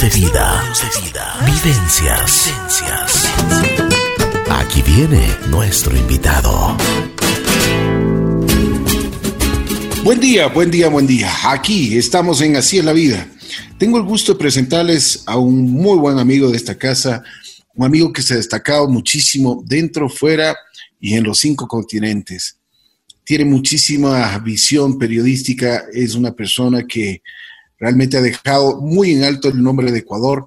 de vida. Vivencias. Aquí viene nuestro invitado. Buen día, buen día, buen día. Aquí estamos en Así es la vida. Tengo el gusto de presentarles a un muy buen amigo de esta casa, un amigo que se ha destacado muchísimo dentro, fuera y en los cinco continentes. Tiene muchísima visión periodística, es una persona que realmente ha dejado muy en alto el nombre de Ecuador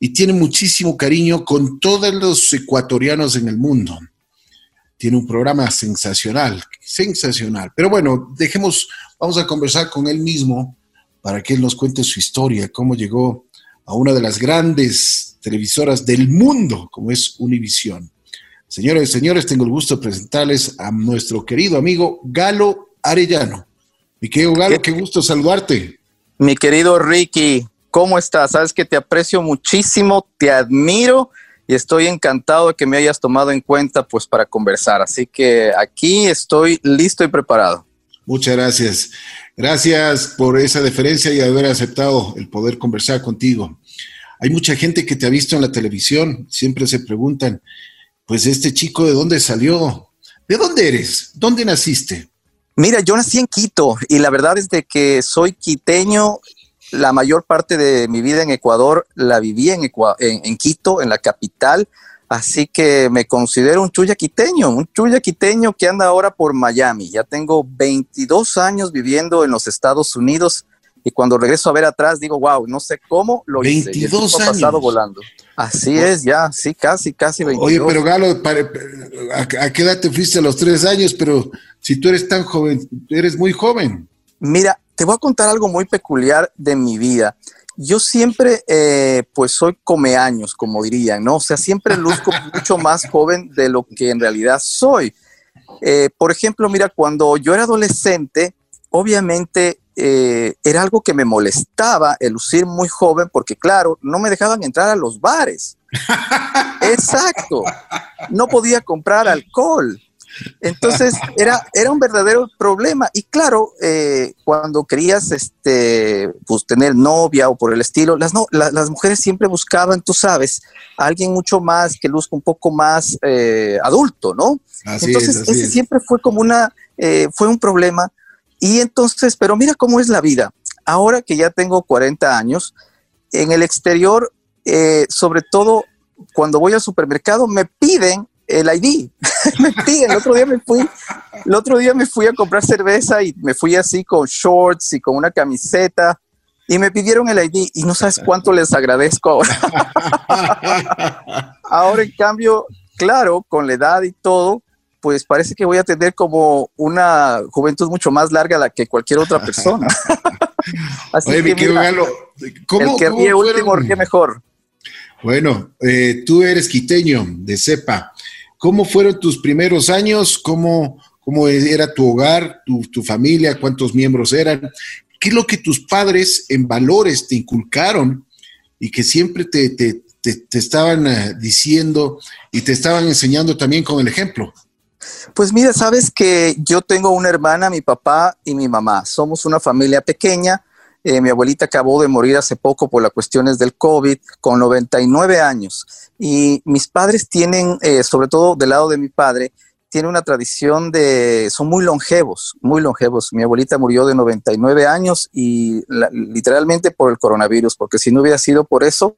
y tiene muchísimo cariño con todos los ecuatorianos en el mundo tiene un programa sensacional, sensacional. Pero bueno, dejemos, vamos a conversar con él mismo para que él nos cuente su historia, cómo llegó a una de las grandes televisoras del mundo, como es Univisión. Señores y señores, tengo el gusto de presentarles a nuestro querido amigo Galo Arellano. Mi querido Galo, qué, qué gusto saludarte. Mi querido Ricky, ¿cómo estás? Sabes que te aprecio muchísimo, te admiro y estoy encantado de que me hayas tomado en cuenta pues para conversar. Así que aquí estoy listo y preparado. Muchas gracias. Gracias por esa deferencia y haber aceptado el poder conversar contigo. Hay mucha gente que te ha visto en la televisión, siempre se preguntan, pues este chico de dónde salió, ¿de dónde eres? ¿Dónde naciste? Mira, yo nací en Quito y la verdad es de que soy quiteño. La mayor parte de mi vida en Ecuador la viví en, en, Quito, en la capital, así que me considero un chuya quiteño, un chuya quiteño que anda ahora por Miami. Ya tengo 22 años viviendo en los Estados Unidos y cuando regreso a ver atrás digo, wow, no sé cómo lo 22 hice. 22 años. pasado volando. Así es, ya, sí, casi, casi 22. Oye, pero Galo, ¿a qué edad te fuiste a los tres años? Pero si tú eres tan joven, eres muy joven. Mira, te voy a contar algo muy peculiar de mi vida. Yo siempre, eh, pues soy comeaños, como dirían, ¿no? O sea, siempre luzco mucho más joven de lo que en realidad soy. Eh, por ejemplo, mira, cuando yo era adolescente, obviamente eh, era algo que me molestaba el lucir muy joven porque, claro, no me dejaban entrar a los bares. Exacto. No podía comprar alcohol. Entonces era, era un verdadero problema. Y claro, eh, cuando querías este, pues, tener novia o por el estilo, las, no, las mujeres siempre buscaban, tú sabes, a alguien mucho más que luzca un poco más eh, adulto, ¿no? entonces, ese siempre fue como una, eh, fue un problema. Y entonces, pero mira cómo es la vida. Ahora que ya tengo 40 años, en el exterior, sobre todo cuando voy al supermercado, me piden el ID. me piden, el otro día me fui, el otro día me fui a comprar cerveza y me fui así con shorts y con una camiseta y me pidieron el ID y no sabes cuánto les agradezco ahora. ahora en cambio, claro, con la edad y todo, pues parece que voy a tener como una juventud mucho más larga la que cualquier otra persona. así Oye, que, mira, ¿cómo, el que último ríe mejor. Bueno, eh, tú eres quiteño de cepa. ¿Cómo fueron tus primeros años? ¿Cómo, cómo era tu hogar, tu, familia? ¿Cuántos miembros eran? ¿Qué es lo que tus padres en valores te inculcaron y que siempre te, te, te, estaban eh, diciendo y te estaban enseñando también con el ejemplo? Pues mira, sabes que yo tengo una hermana, mi papá y mi mamá. Somos una familia pequeña. Eh, mi abuelita acabó de morir hace poco por las cuestiones del COVID, con 99 años. Y mis padres tienen, eh, sobre todo del lado de mi padre, tiene una tradición de, son muy longevos, muy longevos. Mi abuelita murió de 99 años y literalmente por el coronavirus, porque si no hubiera sido por eso,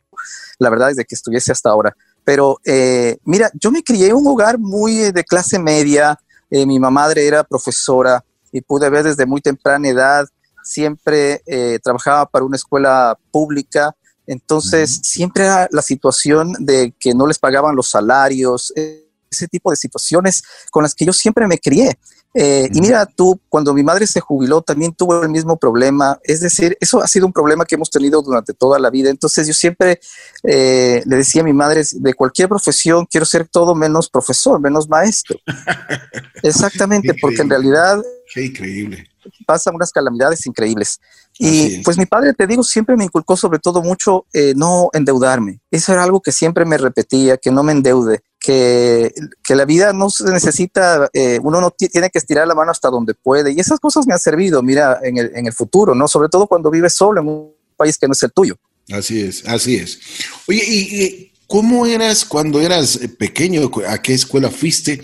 la verdad es de que estuviese hasta ahora. Pero eh, mira, yo me crié en un hogar muy de clase media, mi madre era profesora y pude ver desde muy temprana edad siempre eh, trabajaba para una escuela pública, entonces siempre era la situación de que no les pagaban los salarios, ese tipo de situaciones con las que yo siempre me crié. Eh, y mira tú, cuando mi madre se jubiló, también tuvo el mismo problema. Es decir, eso ha sido un problema que hemos tenido durante toda la vida. Entonces yo siempre eh, le decía a mi madre, de cualquier profesión quiero ser todo menos profesor, menos maestro. Exactamente, porque en realidad... Qué increíble pasan unas calamidades increíbles. Y pues mi padre, te digo, siempre me inculcó sobre todo mucho eh, no endeudarme. Eso era algo que siempre me repetía, que no me endeude, que, la vida no se necesita, eh, uno no tiene que estirar la mano hasta donde puede. Y esas cosas me han servido, mira, en el, en el futuro, ¿no? Sobre todo cuando vives solo en un país que no es el tuyo. Así es, así es. Oye, ¿y, cómo eras cuando eras eh, pequeño? ¿A qué escuela fuiste?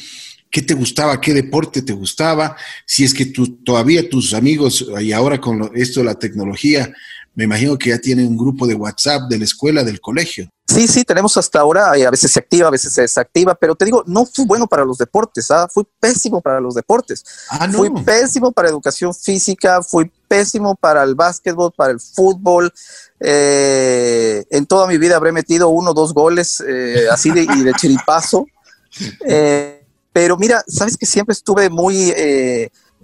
¿Qué te gustaba? ¿Qué deporte te gustaba? Si es que tú, todavía tus amigos, y ahora con esto de la tecnología, me imagino que ya tienen un grupo de WhatsApp de la escuela, del colegio. Sí, sí, tenemos hasta ahora, y a veces se activa, a veces se desactiva, pero te digo, no fui bueno para los deportes, ¿ah? fui pésimo para los deportes. Ah, no. Fui pésimo para educación física, fui pésimo para el básquetbol, para el fútbol. Eh, en toda mi vida habré metido uno o dos goles eh, así de, y de chiripazo. Eh, pero mira, sabes que siempre estuve muy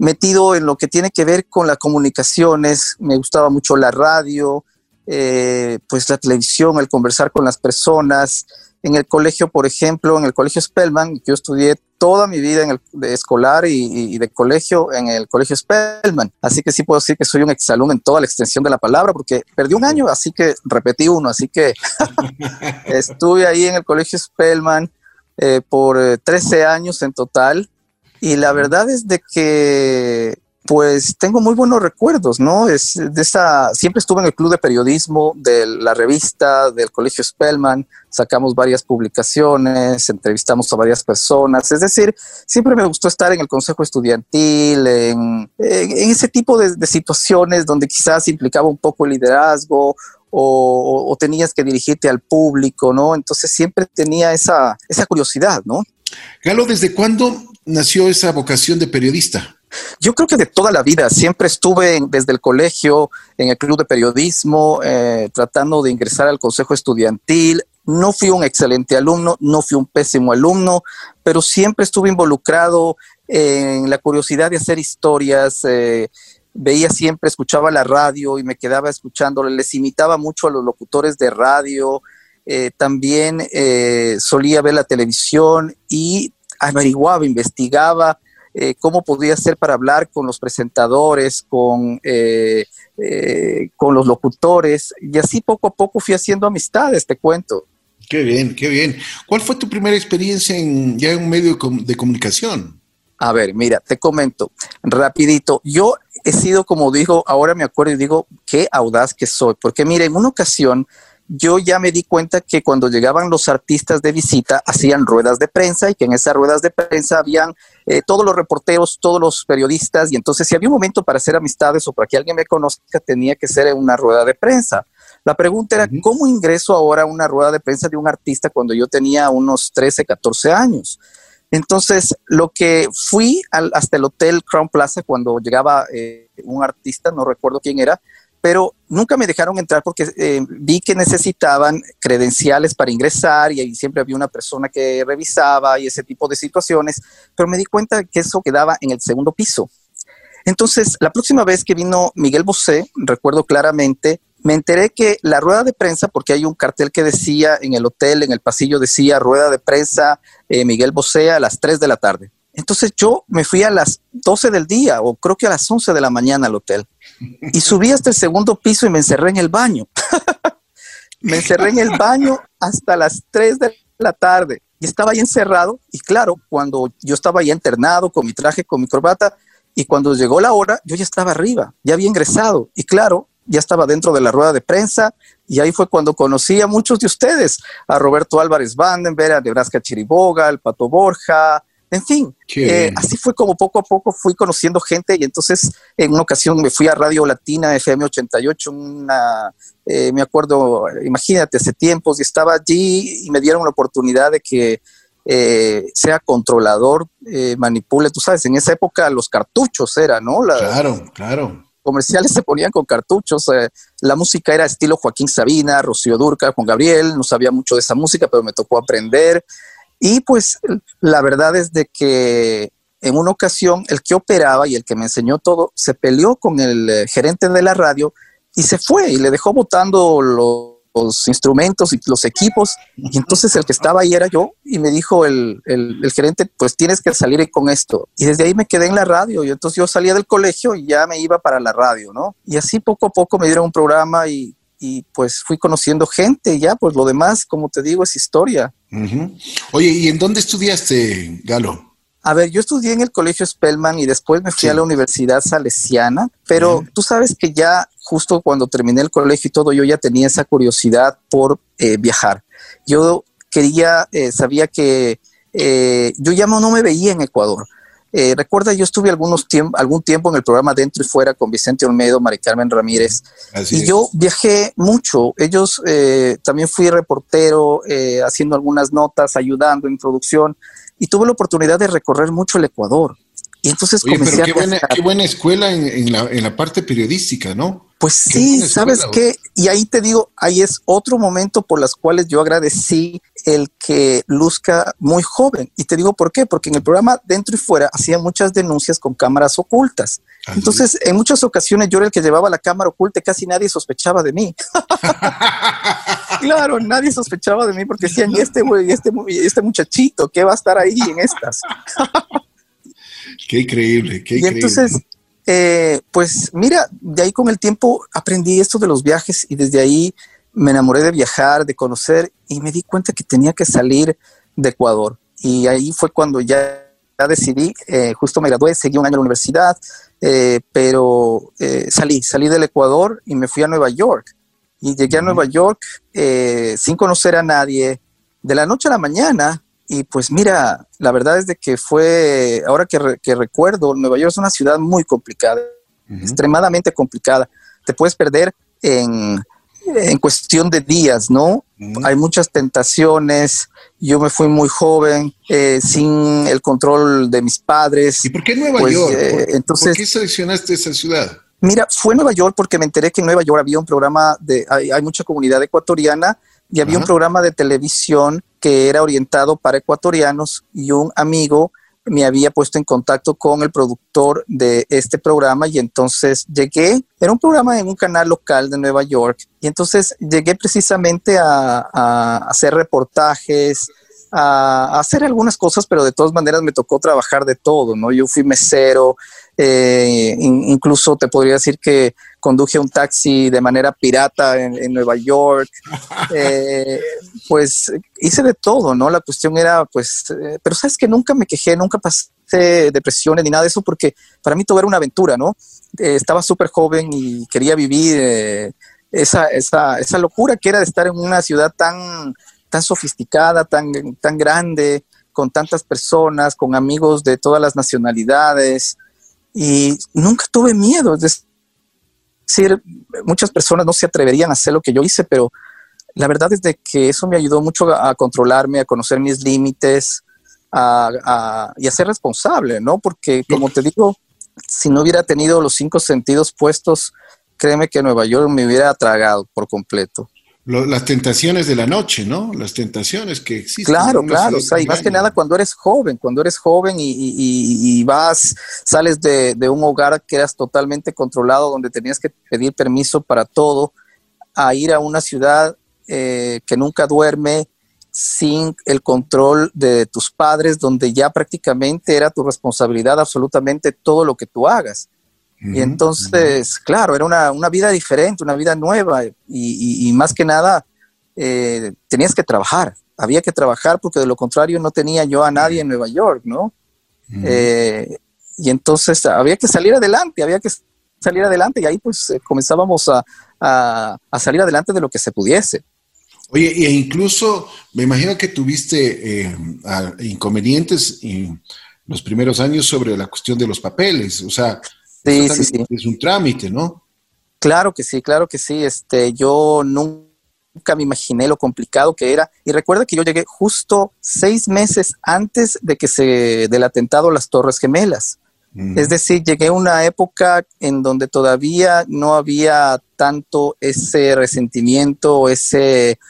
metido en lo que tiene que ver con las comunicaciones, me gustaba mucho la radio, eh, pues la televisión, el conversar con las personas. En el colegio, por ejemplo, en el colegio Spellman, yo estudié toda mi vida en el de escolar y, de colegio en el colegio Spellman. Así que sí puedo decir que soy un exalumno en toda la extensión de la palabra, porque perdí un año, así que repetí uno. Así que estuve ahí en el colegio Spellman eh, por 13 eh, años en total. Y la verdad es de que pues tengo muy buenos recuerdos, ¿no? Es de esa, siempre estuve en el club de periodismo de la revista del Colegio Spellman, sacamos varias publicaciones, entrevistamos a varias personas, es decir, siempre me gustó estar en el consejo estudiantil, en, ese tipo de, situaciones donde quizás implicaba un poco el liderazgo o, tenías que dirigirte al público, ¿no? Entonces siempre tenía esa, esa curiosidad, ¿no? Galo, ¿desde cuándo nació esa vocación de periodista? Yo creo que de toda la vida, siempre estuve desde el colegio, en el club de periodismo, eh, tratando de ingresar al consejo estudiantil. No fui un excelente alumno, no fui un pésimo alumno, pero siempre estuve involucrado en la curiosidad de hacer historias. Eh, veía siempre, escuchaba la radio y me quedaba escuchando, les imitaba mucho a los locutores de radio. Eh, también solía ver la televisión y averiguaba, investigaba eh, cómo podía ser para hablar con los presentadores, con, eh, eh, con los locutores, y así poco a poco fui haciendo amistades, te cuento. Qué bien, qué bien. ¿Cuál fue tu primera experiencia en, ya en un medio de comunicación? A ver, mira, te comento rapidito. Yo he sido, como digo, ahora me acuerdo y digo, qué audaz que soy, porque mira, en una ocasión yo ya me di cuenta que cuando llegaban los artistas de visita hacían ruedas de prensa y que en esas ruedas de prensa habían eh, todos los reporteros, todos los periodistas y entonces si había un momento para hacer amistades o para que alguien me conozca tenía que ser en una rueda de prensa. La pregunta era, ¿cómo ingreso ahora a una rueda de prensa de un artista cuando yo tenía unos 13, 14 años? Entonces, lo que fui hasta el Hotel Crown Plaza cuando llegaba eh, un artista, no recuerdo quién era, pero nunca me dejaron entrar porque eh, vi que necesitaban credenciales para ingresar y ahí siempre había una persona que revisaba y ese tipo de situaciones, pero me di cuenta que eso quedaba en el segundo piso. Entonces, la próxima vez que vino Miguel Bosé, recuerdo claramente, me enteré que la rueda de prensa, porque hay un cartel que decía en el hotel, en el pasillo decía rueda de prensa eh, Miguel Bosé a las 3 de la tarde. Entonces yo me fui a las 12 del día o creo que a las 11 de la mañana al hotel y subí hasta el segundo piso y me encerré en el baño. me encerré en el baño hasta las 3 de la tarde y estaba ahí encerrado y claro, cuando yo estaba ahí internado con mi traje, con mi corbata y cuando llegó la hora yo ya estaba arriba, ya había ingresado y claro, ya estaba dentro de la rueda de prensa y ahí fue cuando conocí a muchos de ustedes, a Roberto Álvarez Vandenberg, a Nebraska Chiriboga, al Pato Borja, en fin, eh, así fue como poco a poco fui conociendo gente y entonces en una ocasión me fui a Radio Latina FM 88, una, eh, me acuerdo, imagínate, hace tiempos y estaba allí y me dieron la oportunidad de que eh, sea controlador, manipule, tú sabes, en esa época los cartuchos era, ¿no? claro, claro. Comerciales se ponían con cartuchos, la música era estilo Joaquín Sabina, Rocío Durca, Juan Gabriel, no sabía mucho de esa música, pero me tocó aprender. Y pues la verdad es de que en una ocasión el que operaba y el que me enseñó todo se peleó con el eh, gerente de la radio y se fue y le dejó botando los, instrumentos y los equipos. Y entonces el que estaba ahí era yo y me dijo el, el, gerente, pues tienes que salir con esto. Y desde ahí me quedé en la radio y entonces yo salía del colegio y ya me iba para la radio, ¿no? Y así poco a poco me dieron un programa y y pues fui conociendo gente y ya, pues lo demás, como te digo, es historia. Oye, ¿y en dónde estudiaste, Galo? A ver, yo estudié en el Colegio Spellman y después me fui a la Universidad Salesiana, pero tú sabes que ya justo cuando terminé el colegio y todo, yo ya tenía esa curiosidad por eh, viajar. Yo quería, eh, sabía que eh, yo ya no me veía en Ecuador. Recuerda, yo estuve algunos algún tiempo en el programa Dentro y Fuera con Vicente Olmedo, Mari Carmen Ramírez, y yo viajé mucho. Ellos también fui reportero, haciendo algunas notas, ayudando en producción y tuve la oportunidad de recorrer mucho el Ecuador. Y entonces comencé pero qué, buena, qué buena escuela en, la, en, la, parte periodística, ¿no? Pues sí, ¿sabes qué? Y ahí te digo, ahí es otro momento por las cuales yo agradecí el que luzca muy joven. Y te digo por qué, porque en el programa Dentro y Fuera hacía muchas denuncias con cámaras ocultas. Entonces, en muchas ocasiones yo era el que llevaba la cámara oculta y casi nadie sospechaba de mí. claro, nadie sospechaba de mí porque decían, ¿y este, este, este muchachito qué va a estar ahí en estas? qué increíble, qué increíble. Y entonces, eh, pues mira, de ahí con el tiempo aprendí esto de los viajes y desde ahí me enamoré de viajar, de conocer y me di cuenta que tenía que salir de Ecuador. Y ahí fue cuando ya, decidí, eh, justo me gradué, seguí un año en la universidad, eh, pero salí, salí del Ecuador y me fui a Nueva York. Y llegué a Nueva York sin conocer a nadie. De la noche a la mañana y pues mira, la verdad es de que fue, ahora que, recuerdo, Nueva York es una ciudad muy complicada, extremadamente complicada. Te puedes perder en, cuestión de días, ¿no? Hay muchas tentaciones. Yo me fui muy joven, eh, sin el control de mis padres. ¿Y por qué Nueva pues, York? Eh, entonces, ¿Por qué seleccionaste esa ciudad? Mira, fue Nueva York porque me enteré que en Nueva York había un programa de, hay, hay mucha comunidad ecuatoriana y había un programa de televisión que era orientado para ecuatorianos y un amigo me había puesto en contacto con el productor de este programa y entonces llegué, era un programa en un canal local de Nueva York y entonces llegué precisamente a, hacer reportajes, a, hacer algunas cosas, pero de todas maneras me tocó trabajar de todo, ¿no? Yo fui mesero, eh, incluso te podría decir que conduje un taxi de manera pirata en, Nueva York, eh, pues hice de todo, ¿no? La cuestión era, pues, eh, pero sabes que nunca me quejé, nunca pasé depresiones ni nada de eso, porque para mí todo era una aventura, ¿no? estaba súper joven y quería vivir esa, esa, esa locura que era de estar en una ciudad tan, tan sofisticada, tan, tan grande, con tantas personas, con amigos de todas las nacionalidades, y nunca tuve miedo. Es decir, muchas personas no se atreverían a hacer lo que yo hice, pero la verdad es de que eso me ayudó mucho a, controlarme, a conocer mis límites a, y a ser responsable, ¿no? Porque, como te digo, si no hubiera tenido los cinco sentidos puestos, créeme que Nueva York me hubiera tragado por completo las tentaciones de la noche, ¿no? Las tentaciones que existen. Claro, claro, o sea, y más que nada cuando eres joven, cuando eres joven y, vas, sales de, un hogar que eras totalmente controlado, donde tenías que pedir permiso para todo, a ir a una ciudad eh, que nunca duerme, sin el control de tus padres, donde ya prácticamente era tu responsabilidad absolutamente todo lo que tú hagas y entonces, claro, era una, vida diferente, una vida nueva y, más que nada eh, tenías que trabajar, había que trabajar porque de lo contrario no tenía yo a nadie en Nueva York, ¿no? Eh, y entonces había que salir adelante, había que salir adelante y ahí pues eh, comenzábamos a, salir adelante de lo que se pudiese. Oye, e incluso me imagino que tuviste inconvenientes en los primeros años sobre la cuestión de los papeles, o sea, Sí, sí, sí. Es un trámite, ¿no? Claro que sí, claro que sí. Este, yo nunca me imaginé lo complicado que era. Y recuerda que yo llegué justo seis meses antes de que se del atentado a las Torres Gemelas. Es decir, llegué a una época en donde todavía no había tanto ese resentimiento, ese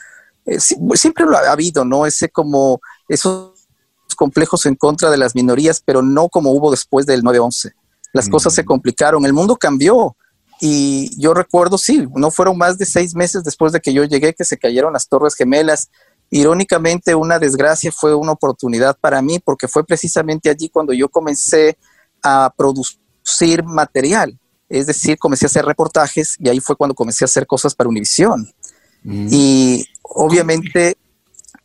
eh, siempre lo ha habido, ¿no? Ese como esos complejos en contra de las minorías, pero no como hubo después del 9-11 las cosas se complicaron, el mundo cambió. Y yo recuerdo, sí, no fueron más de seis meses después de que yo llegué que se cayeron las Torres Gemelas. Irónicamente, una desgracia fue una oportunidad para mí porque fue precisamente allí cuando yo comencé a producir material. Es decir, comencé a hacer reportajes y ahí fue cuando comencé a hacer cosas para Univisión. Y obviamente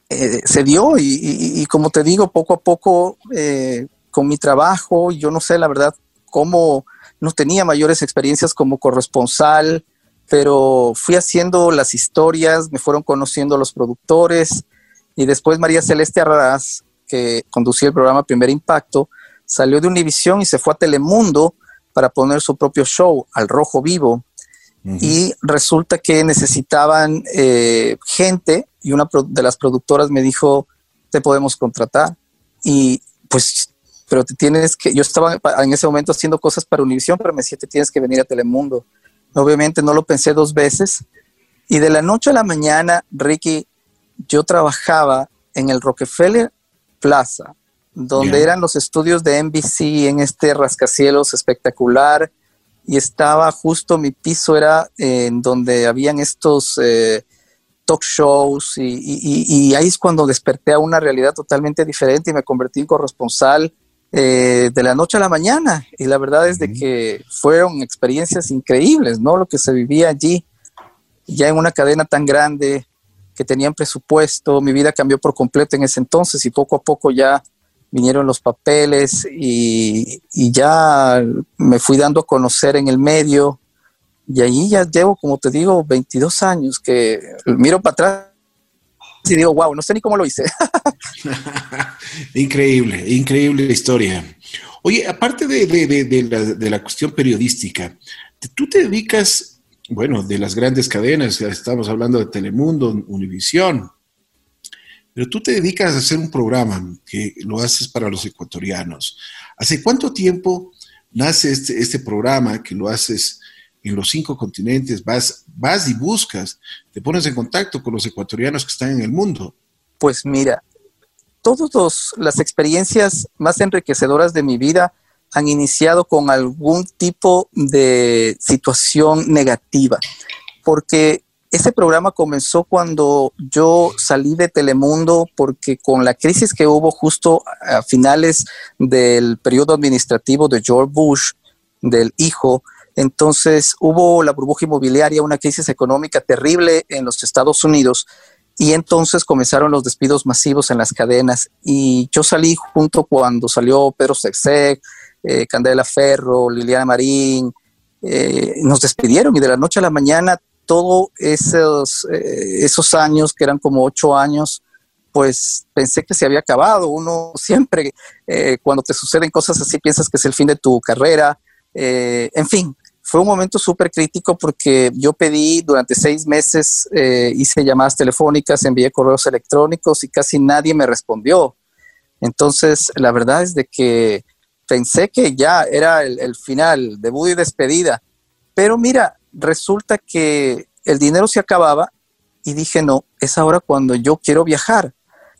eh, se dio y, como te digo, poco a poco eh, con mi trabajo, yo no sé la verdad cómo no tenía mayores experiencias como corresponsal, pero fui haciendo las historias, me fueron conociendo los productores y después María Celeste Arras, que conducía el programa Primer Impacto, salió de Univisión y se fue a Telemundo para poner su propio show, Al Rojo Vivo. Y resulta que necesitaban eh, gente y una de las productoras me dijo, te podemos contratar. Y pues, pero te tienes que, yo estaba en ese momento haciendo cosas para Univisión, pero me decía, te tienes que venir a Telemundo. Obviamente no lo pensé dos veces. Y de la noche a la mañana, Ricky, yo trabajaba en el Rockefeller Plaza, donde eran los estudios de NBC en este rascacielos espectacular. Y estaba justo, mi piso era en donde habían estos eh, talk shows y, ahí es cuando desperté a una realidad totalmente diferente y me convertí en corresponsal eh, de la noche a la mañana. Y la verdad es de que fueron experiencias increíbles, ¿no? Lo que se vivía allí, ya en una cadena tan grande que tenían presupuesto, mi vida cambió por completo en ese entonces y poco a poco ya vinieron los papeles y, y ya me fui dando a conocer en el medio. Y ahí ya llevo, como te digo, 22 años que miro para atrás y digo, wow, no sé ni cómo lo hice. increíble, increíble historia. Oye, aparte de, la, cuestión periodística, tú te dedicas, bueno, de las grandes cadenas, estamos hablando de Telemundo, Univisión, pero tú te dedicas a hacer un programa que lo haces para los ecuatorianos. ¿Hace cuánto tiempo nace este, este programa que lo haces en los cinco continentes, vas, vas y buscas, te pones en contacto con los ecuatorianos que están en el mundo. Pues mira, todas las experiencias más enriquecedoras de mi vida han iniciado con algún tipo de situación negativa, porque ese programa comenzó cuando yo salí de Telemundo porque con la crisis que hubo justo a finales del periodo administrativo de George Bush, del hijo, entonces hubo la burbuja inmobiliaria, una crisis económica terrible en los Estados Unidos y entonces comenzaron los despidos masivos en las cadenas y yo salí junto cuando salió Pedro Sexec, eh, Candela Ferro, Liliana Marín, eh, nos despidieron y de la noche a la mañana todos esos, eh, esos años, que eran como ocho años, pues pensé que se había acabado. Uno siempre, cuando te suceden cosas así, piensas que es el fin de tu carrera. en fin, fue un momento súper crítico porque yo pedí durante seis meses, eh, hice llamadas telefónicas, envié correos electrónicos y casi nadie me respondió. Entonces, la verdad es de que pensé que ya era el, el final, debut y despedida. Pero mira, resulta que el dinero se acababa y dije, no, es ahora cuando yo quiero viajar.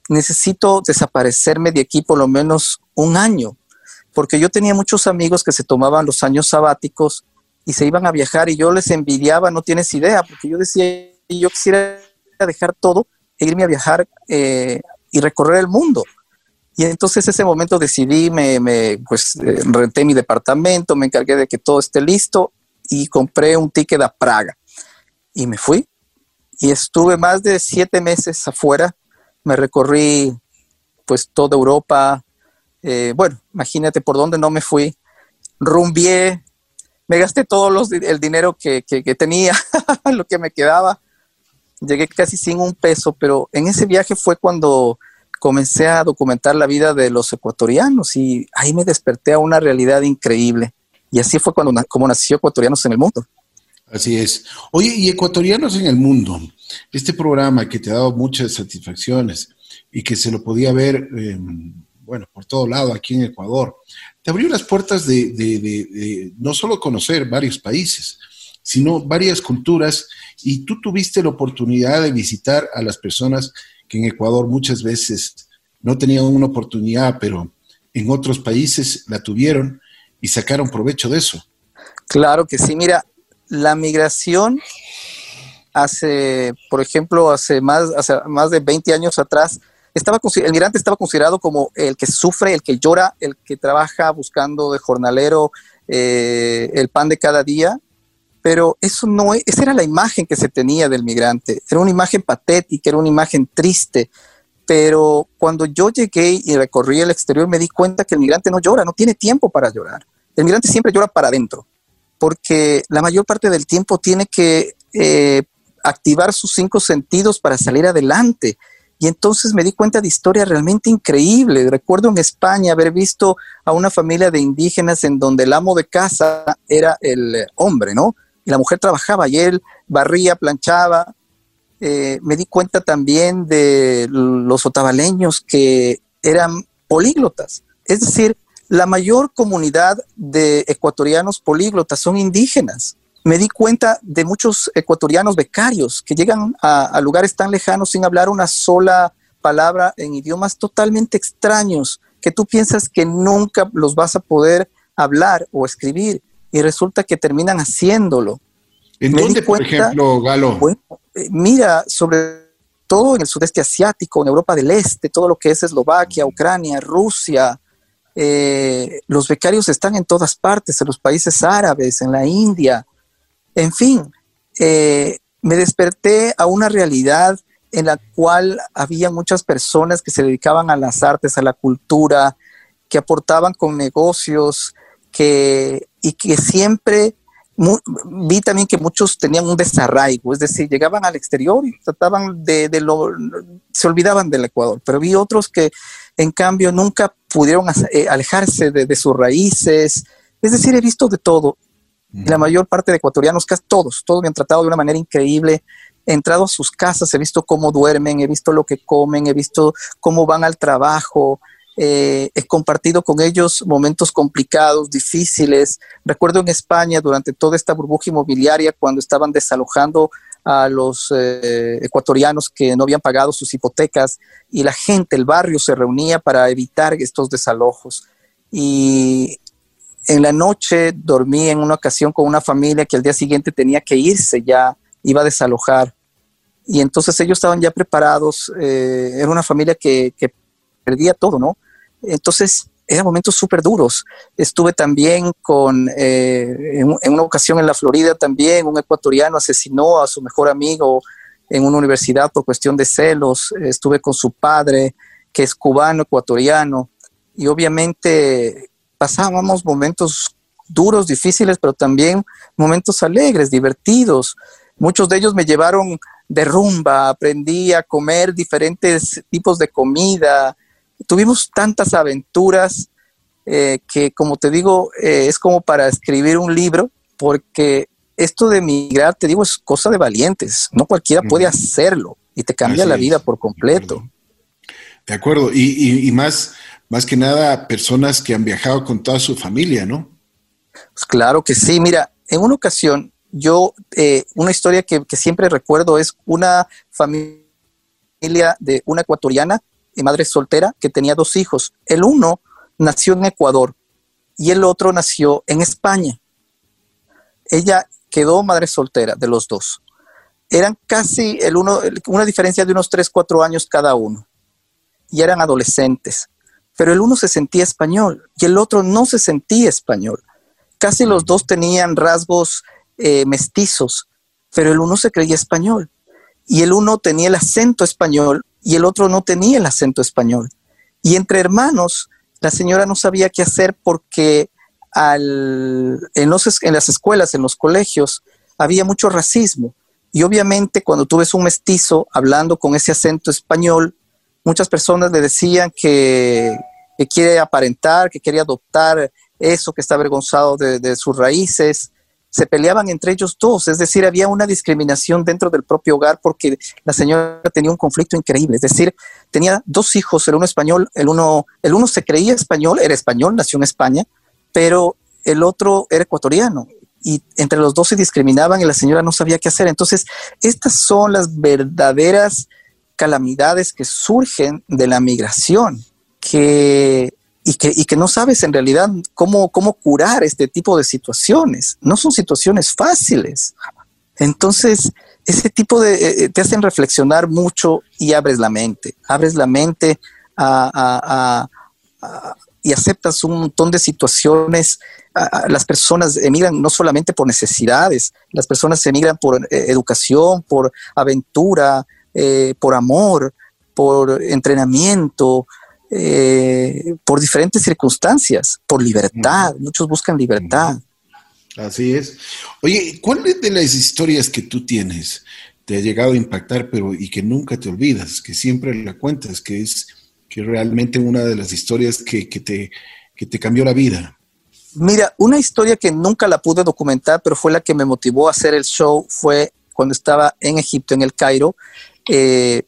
Necesito desaparecerme de aquí por lo menos un año, porque yo tenía muchos amigos que se tomaban los años sabáticos y se iban a viajar y yo les envidiaba, no tienes idea, porque yo decía, yo quisiera dejar todo e irme a viajar eh, y recorrer el mundo. Y entonces ese momento decidí, me, me pues eh, renté mi departamento, me encargué de que todo esté listo y compré un ticket a Praga. Y me fui. Y estuve más de siete meses afuera. Me recorrí pues toda Europa. Eh, bueno, imagínate por dónde no me fui. Rumbié, me gasté todo los, el dinero que, tenía, lo que me quedaba. Llegué casi sin un peso, pero en ese viaje fue cuando comencé a documentar la vida de los ecuatorianos y ahí me desperté a una realidad increíble. Y así fue cuando como nació Ecuatorianos en el Mundo. Así es. Oye, y Ecuatorianos en el Mundo, este programa que te ha dado muchas satisfacciones y que se lo podía ver, em, bueno, por todo lado aquí en Ecuador, te abrió las puertas de, no solo conocer varios países, sino varias culturas y tú tuviste la oportunidad de visitar a las personas que en Ecuador muchas veces no tenían una oportunidad, pero en otros países la tuvieron y sacaron provecho de eso. Claro que sí, mira, la migración hace, por ejemplo, hace más, hace más de 20 años atrás, estaba, el migrante estaba considerado como el que sufre, el que llora, el que trabaja buscando de jornalero eh, el pan de cada día, pero eso no, esa era la imagen que se tenía del migrante, era una imagen patética, era una imagen triste, pero cuando yo llegué y recorrí el exterior me di cuenta que el migrante no llora, no tiene tiempo para llorar. El migrante siempre llora para adentro, porque la mayor parte del tiempo tiene que eh, activar sus cinco sentidos para salir adelante. Y entonces me di cuenta de historias realmente increíbles. Recuerdo en España haber visto a una familia de indígenas en donde el amo de casa era el hombre, ¿no? Y la mujer trabajaba y él barría, planchaba. Eh, me di cuenta también de los otavaleños que eran políglotas. Es decir, la mayor comunidad de ecuatorianos políglotas son indígenas me di cuenta de muchos ecuatorianos becarios que llegan a, lugares tan lejanos sin hablar una sola palabra en idiomas totalmente extraños que tú piensas que nunca los vas a poder hablar o escribir y resulta que terminan haciéndolo. ¿En dónde, por ejemplo, Galo? Eh, mira, sobre todo en el sudeste asiático, en Europa del Este, todo lo que es Eslovaquia, Ucrania, Rusia, eh, los becarios están en todas partes, en los países árabes, en la India, en fin, eh, me desperté a una realidad en la cual había muchas personas que se dedicaban a las artes, a la cultura, que aportaban con negocios, que, y que siempre vi también que muchos tenían un desarraigo, es decir, llegaban al exterior y trataban de, lo, se olvidaban del Ecuador, pero vi otros que en cambio nunca pudieron eh, alejarse de sus raíces, es decir, he visto de todo la mayor parte de ecuatorianos, casi todos, todos me han tratado de una manera increíble. He entrado a sus casas, he visto cómo duermen, he visto lo que comen, he visto cómo van al trabajo, eh, he compartido con ellos momentos complicados, difíciles. Recuerdo en España, durante toda esta burbuja inmobiliaria, cuando estaban desalojando a los eh, ecuatorianos que no habían pagado sus hipotecas y la gente, el barrio se reunía para evitar estos desalojos. Y en la noche dormí en una ocasión con una familia que al día siguiente tenía que irse, ya iba a desalojar. Y entonces ellos estaban ya preparados, eh, era una familia que, perdía todo, ¿no? Entonces eran momentos súper duros. Estuve también con, eh, en, en, una ocasión en la Florida también, un ecuatoriano asesinó a su mejor amigo en una universidad por cuestión de celos. Estuve con su padre, que es cubano, ecuatoriano, y obviamente pasábamos momentos duros, difíciles, pero también momentos alegres, divertidos. Muchos de ellos me llevaron de rumba, aprendí a comer diferentes tipos de comida. Tuvimos tantas aventuras eh, que, como te digo, eh, es como para escribir un libro, porque esto de emigrar, te digo, es cosa de valientes. No cualquiera puede hacerlo y te cambia la vida por completo. De acuerdo, y, y más más que nada personas que han viajado con toda su familia, ¿no? Pues claro que sí. Mira, en una ocasión, yo, eh, una historia que, siempre recuerdo es una familia de una ecuatoriana, y madre soltera, que tenía dos hijos. El uno nació en Ecuador y el otro nació en España. Ella quedó madre soltera de los dos. Eran casi el uno, una diferencia de unos 3, 4 años cada uno. Y eran adolescentes pero el uno se sentía español y el otro no se sentía español. Casi los dos tenían rasgos eh, mestizos, pero el uno se creía español y el uno tenía el acento español y el otro no tenía el acento español. Y entre hermanos, la señora no sabía qué hacer porque en, en las escuelas, en los colegios, había mucho racismo. Y obviamente cuando tú ves un mestizo hablando con ese acento español, Muchas personas le decían que, quiere aparentar, que quería adoptar eso, que está avergonzado de, sus raíces. Se peleaban entre ellos dos, es decir, había una discriminación dentro del propio hogar porque la señora tenía un conflicto increíble, es decir, tenía dos hijos, el uno español, el uno, el uno se creía español, era español, nació en España, pero el otro era ecuatoriano y entre los dos se discriminaban y la señora no sabía qué hacer. Entonces, estas son las verdaderas calamidades que surgen de la migración que, y, que, y que no sabes en realidad cómo, cómo curar este tipo de situaciones. No son situaciones fáciles. Entonces, ese tipo de, eh, eh, te hacen reflexionar mucho y abres la mente, abres la mente y aceptas un montón de situaciones. las personas emigran no solamente por necesidades, las personas emigran por eh, educación, por aventura, eh, por amor, por entrenamiento, eh, por diferentes circunstancias, por libertad. Muchos buscan libertad. Así es. Oye, ¿cuáles de las historias que tú tienes te ha llegado a impactar, pero y que nunca te olvidas, que siempre la cuentas, que es que realmente una de las historias que, que te, que te cambió la vida? Mira, una historia que nunca la pude documentar, pero fue la que me motivó a hacer el show, fue cuando estaba en Egipto, en el Cairo. Eh,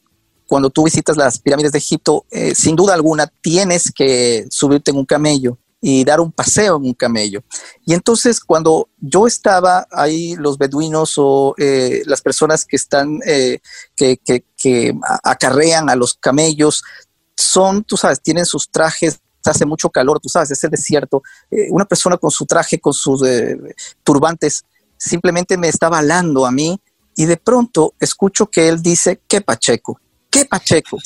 cuando tú visitas las pirámides de Egipto, eh, sin duda alguna tienes que subirte en un camello y dar un paseo en un camello. Y entonces cuando yo estaba ahí, los beduinos o eh, las personas que están, que, acarrean a los camellos, son, tú sabes, tienen sus trajes hace mucho calor, tú sabes, ese desierto, una persona con su traje, con sus turbantes, simplemente me estaba hablando a mí y de pronto escucho que él dice, qué Pacheco, qué Pacheco.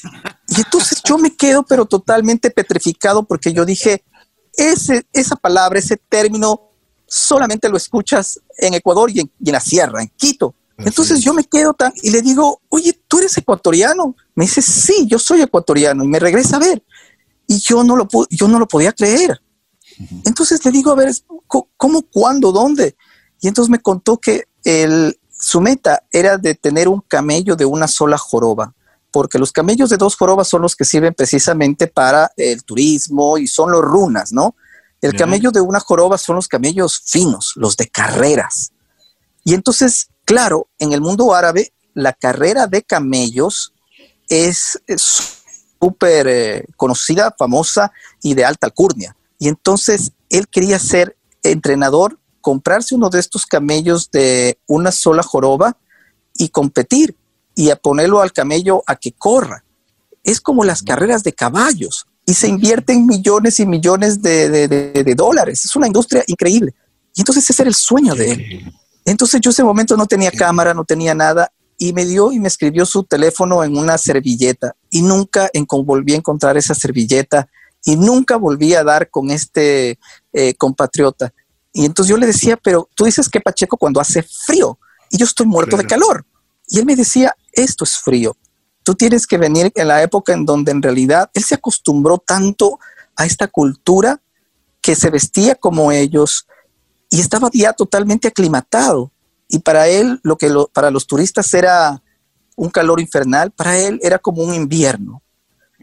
Y entonces yo me quedo pero totalmente petrificado porque yo dije, ese, esa palabra, ese término, solamente lo escuchas en Ecuador y en, la sierra, en Quito. Entonces yo me quedo tan y le digo, oye, ¿tú eres ecuatoriano? Me dice, sí, yo soy ecuatoriano y me regresa a ver y yo no lo, yo no lo podía creer. Entonces le digo, a ver, ¿cómo, cuándo, dónde? Y entonces me contó que el, su meta era de tener un camello de una sola joroba, porque los camellos de dos jorobas son los que sirven precisamente para el turismo y son los runas, ¿no? El camello de una joroba son los camellos finos, los de carreras. Y entonces, claro, en el mundo árabe, la carrera de camellos es, súper eh, conocida, famosa y de alta alcurnia. Y entonces él quería ser entrenador, comprarse uno de estos camellos de una sola joroba y competir y a ponerlo al camello a que corra. Es como las carreras de caballos y se invierten millones y millones de, de dólares. Es una industria increíble. Y entonces ese era el sueño de él. Entonces yo ese momento no tenía cámara, no tenía nada y me dio y me escribió su teléfono en una servilleta y nunca en, volví a encontrar esa servilleta y nunca volví a dar con este eh, compatriota. Y entonces yo le decía, pero tú dices que Pacheco cuando hace frío y yo estoy muerto de calor. Y él me decía, esto es frío. Tú tienes que venir en la época en donde en realidad él se acostumbró tanto a esta cultura que se vestía como ellos y estaba ya totalmente aclimatado y para él lo que para los turistas era un calor infernal, para él era como un invierno.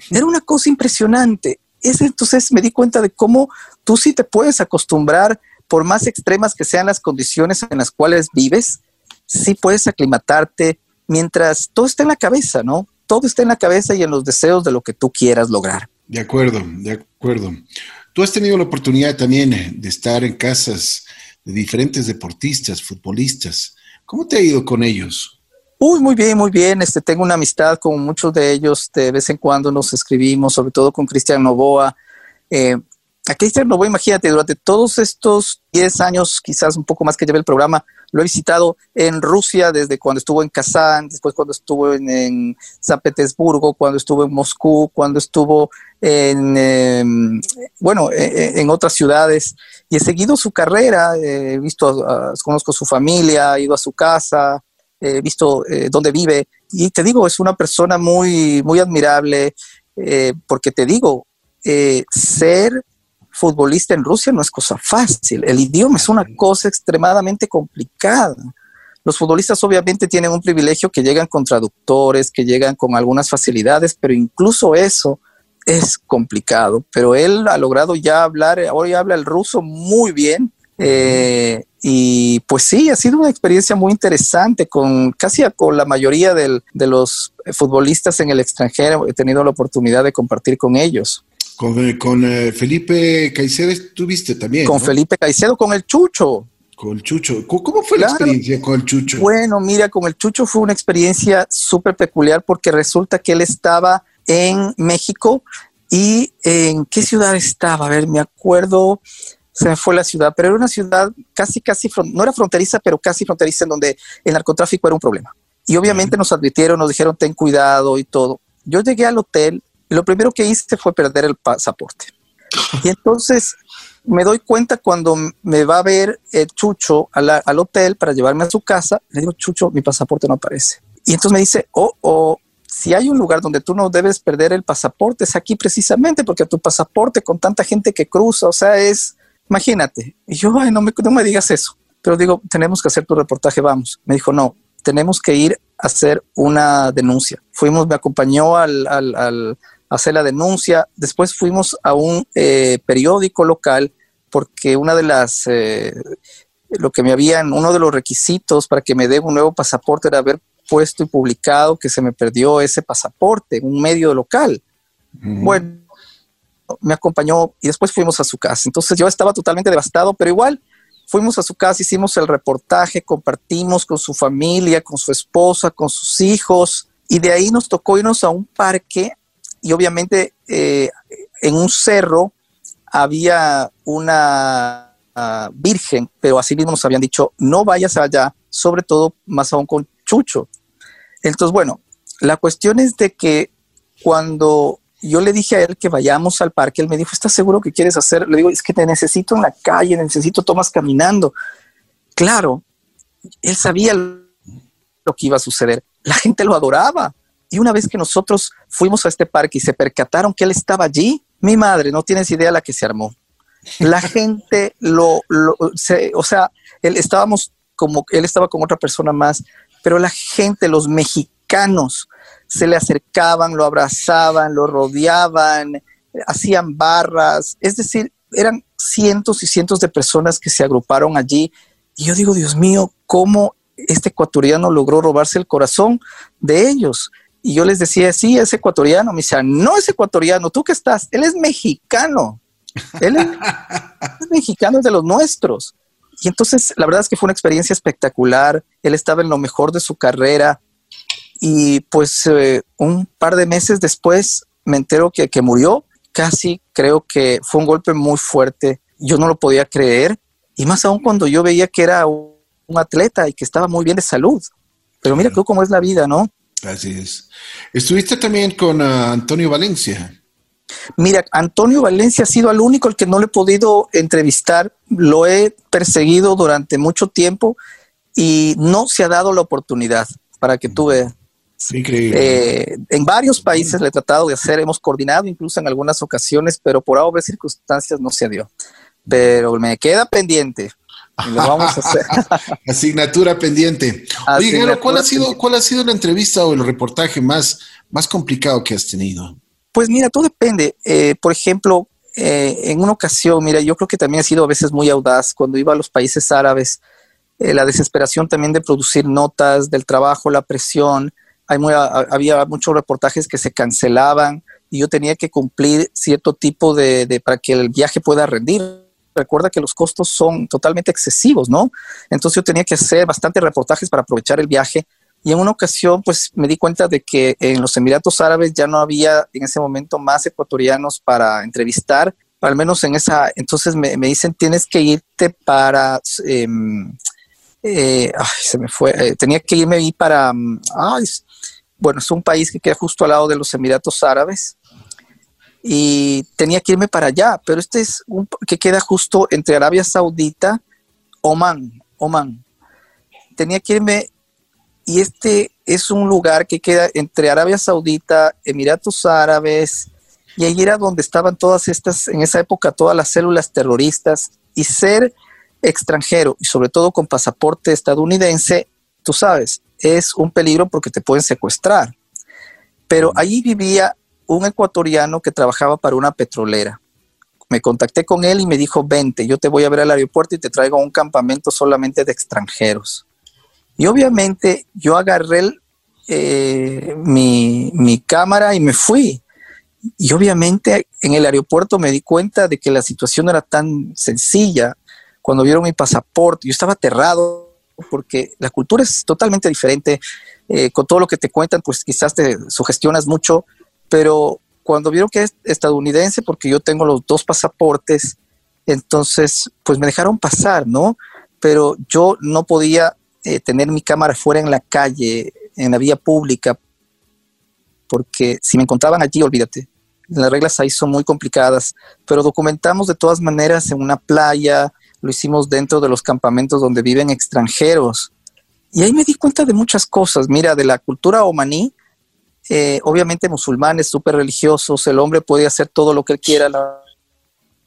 Era una cosa impresionante. Es, entonces me di cuenta de cómo tú sí te puedes acostumbrar, por más extremas que sean las condiciones en las cuales vives, sí puedes aclimatarte mientras todo está en la cabeza, ¿no? Todo está en la cabeza y en los deseos de lo que tú quieras lograr. De acuerdo, de acuerdo. Tú has tenido la oportunidad también de estar en casas de diferentes deportistas, futbolistas. ¿Cómo te ha ido con ellos? Uy, muy bien, muy bien. Este, tengo una amistad con muchos de ellos. De vez en cuando nos escribimos, sobre todo con Cristian Novoa. Eh, a Cristian Novoa, imagínate, durante todos estos 10 años, quizás un poco más que lleve el programa, lo he visitado en Rusia desde cuando estuvo en Kazán, después cuando estuvo en, San Petersburgo, cuando estuvo en Moscú, cuando estuvo en, em, bueno, e, e, en, otras ciudades. Y he seguido su carrera, he visto, conozco su familia, he ido a su casa, he visto eh, dónde vive. Y te digo, es una persona muy, muy admirable, eh, porque te digo, eh, ser futbolista en Rusia no es cosa fácil. El idioma es una cosa extremadamente complicada. Los futbolistas obviamente tienen un privilegio que llegan con traductores, que llegan con algunas facilidades, pero incluso eso es complicado. Pero él ha logrado ya hablar, ya habla el ruso muy bien. Eh, y pues sí, ha sido una experiencia muy interesante con casi con la mayoría de los futbolistas en el extranjero. He tenido la oportunidad de compartir con ellos. Con, eh, con eh, Felipe Caicedo estuviste también. Con Felipe Caicedo, con el Chucho. Con el Chucho. ¿Cómo fue la experiencia con el Chucho? Bueno, mira, con el Chucho fue una experiencia súper peculiar porque resulta que él estaba en México y en qué ciudad estaba. A ver, me acuerdo, se me fue la ciudad, pero era una ciudad casi, casi, no era fronteriza, pero casi fronteriza en donde el narcotráfico era un problema. Y obviamente nos advirtieron, nos dijeron, ten cuidado y todo. Yo llegué al hotel lo primero que hice fue perder el pasaporte. Y entonces me doy cuenta cuando me va a ver el Chucho al hotel para llevarme a su casa, le digo, Chucho, mi pasaporte no aparece. Y entonces me dice, oh, oh, si hay un lugar donde tú no debes perder el pasaporte, es aquí precisamente, porque tu pasaporte con tanta gente que cruza, o sea, es, imagínate. Y yo, ay, no me, no me digas eso. Pero digo, tenemos que hacer tu reportaje, vamos. Me dijo, no, tenemos que ir a hacer una denuncia. Fuimos, me acompañó al, al, al hacer la denuncia. Después fuimos a un eh, periódico local porque una de las, eh, lo que me habían, uno de los requisitos para que me dé un nuevo pasaporte era haber puesto y publicado que se me perdió ese pasaporte en un medio local. Bueno, me acompañó y después fuimos a su casa. Entonces yo estaba totalmente devastado, pero igual fuimos a su casa, hicimos el reportaje, compartimos con su familia, con su esposa, con sus hijos y de ahí nos tocó irnos a un parque y obviamente eh, en un cerro había una uh, virgen, pero así mismo nos habían dicho, no vayas allá, sobre todo más aún con Chucho. Entonces, bueno, la cuestión es de que cuando yo le dije a él que vayamos al parque, él me dijo, ¿estás seguro que quieres hacer? Le digo, es que te necesito en la calle, necesito tomas caminando. Claro, él sabía lo que iba a suceder. La gente lo adoraba. Y una vez que nosotros fuimos a este parque y se percataron que él estaba allí, mi madre, no tienes idea la que se armó. La gente lo, o sea, él estábamos como, él estaba con otra persona más, pero la gente, los mexicanos, se le acercaban, lo abrazaban, lo rodeaban, hacían barras, es decir, eran cientos y cientos de personas que se agruparon allí. Y yo digo, Dios mío, ¿cómo este ecuatoriano logró robarse el corazón de ellos? Y yo les decía, sí, es ecuatoriano. Me decía, no es ecuatoriano, ¿tú qué estás? Él es mexicano. Él es, mexicano, es de los nuestros. Y entonces, la verdad es que fue una experiencia espectacular. Él estaba en lo mejor de su carrera. Y pues eh, un par de meses después me entero que, que murió. Casi creo que fue un golpe muy fuerte. Yo no lo podía creer. Y más aún cuando yo veía que era un, atleta y que estaba muy bien de salud. Pero mira cómo es la vida, ¿no? Así es. Estuviste también con uh, Antonio Valencia. Mira, Antonio Valencia ha sido el único al que no le he podido entrevistar. Lo he perseguido durante mucho tiempo y no se ha dado la oportunidad para que tú veas. Increíble. Eh, en varios países le he tratado de hacer, hemos coordinado incluso en algunas ocasiones, pero por obvias circunstancias no se dio. Pero me queda pendiente. Lo vamos a hacer. Asignatura pendiente. Oye, ¿cuál ha sido, cuál ha sido la entrevista o el reportaje más, más complicado que has tenido? Pues mira, todo depende. Eh, por ejemplo, eh, en una ocasión, mira, yo creo que también ha sido a veces muy audaz cuando iba a los países árabes, eh, la desesperación también de producir notas, del trabajo, la presión. Hay muy, había muchos reportajes que se cancelaban y yo tenía que cumplir cierto tipo de, de para que el viaje pueda rendir recuerda que los costos son totalmente excesivos, ¿no? Entonces yo tenía que hacer bastantes reportajes para aprovechar el viaje y en una ocasión pues me di cuenta de que en los Emiratos Árabes ya no había en ese momento más ecuatorianos para entrevistar, al menos en esa, entonces me, dicen tienes que irte para... Em, eh, se me fue, eh, tenía que irme ahí para, mm, bueno, es un país que queda justo al lado de los Emiratos Árabes, y tenía que irme para allá, pero este es un que queda justo entre Arabia Saudita, Oman, Oman. Tenía que irme y este es un lugar que queda entre Arabia Saudita, Emiratos Árabes, y ahí era donde estaban todas estas, en esa época, todas las células terroristas, y ser extranjero, y sobre todo con pasaporte estadounidense, tú sabes, es un peligro porque te pueden secuestrar. Pero allí vivía un ecuatoriano que trabajaba para una petrolera. Me contacté con él y me dijo, vente, yo te voy a ver al aeropuerto y te traigo a un campamento solamente de extranjeros. Y obviamente yo agarré eh, mi, cámara y me fui. Y obviamente en el aeropuerto me di cuenta de que la situación era tan sencilla. Cuando vieron mi pasaporte, yo estaba aterrado porque la cultura es totalmente diferente. Eh, con todo lo que te cuentan, pues quizás te sugestionas mucho, pero cuando vieron que es estadounidense, porque yo tengo los dos pasaportes, entonces pues me dejaron pasar, ¿no? Pero yo no podía eh, tener mi cámara fuera en la calle, en la vía pública, porque si me encontraban allí, olvídate, las reglas ahí son muy complicadas, pero documentamos de todas maneras en una playa, lo hicimos dentro de los campamentos donde viven extranjeros. Y ahí me di cuenta de muchas cosas, mira, de la cultura omaní, eh, obviamente musulmanes, súper religiosos, el hombre puede hacer todo lo que él quiera, la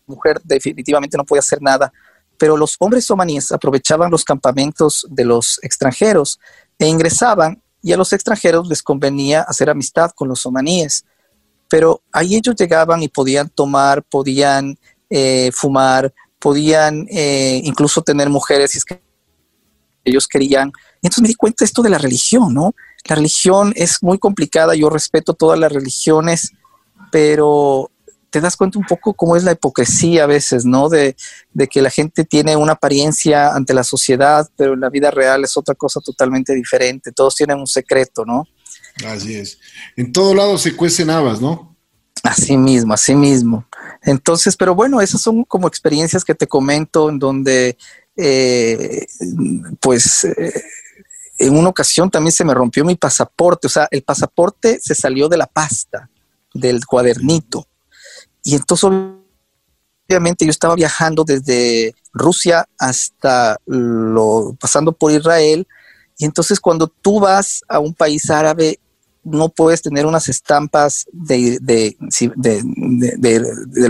mujer definitivamente no puede hacer nada, pero los hombres omaníes aprovechaban los campamentos de los extranjeros e ingresaban y a los extranjeros les convenía hacer amistad con los omaníes. Pero ahí ellos llegaban y podían tomar, podían eh, fumar, podían eh, incluso tener mujeres si es que ellos querían. Y entonces me di cuenta esto de la religión, ¿no? La religión es muy complicada, yo respeto todas las religiones, pero te das cuenta un poco cómo es la hipocresía a veces, ¿no? De, de, que la gente tiene una apariencia ante la sociedad, pero en la vida real es otra cosa totalmente diferente. Todos tienen un secreto, ¿no? Así es. En todo lado se cuecen habas, ¿no? Así mismo, así mismo. Entonces, pero bueno, esas son como experiencias que te comento en donde, eh, pues, eh, en una ocasión también se me rompió mi pasaporte, o sea, el pasaporte se salió de la pasta, del cuadernito. Y entonces, obviamente, yo estaba viajando desde Rusia hasta lo, pasando por Israel. Y entonces, cuando tú vas a un país árabe, no puedes tener unas estampas de,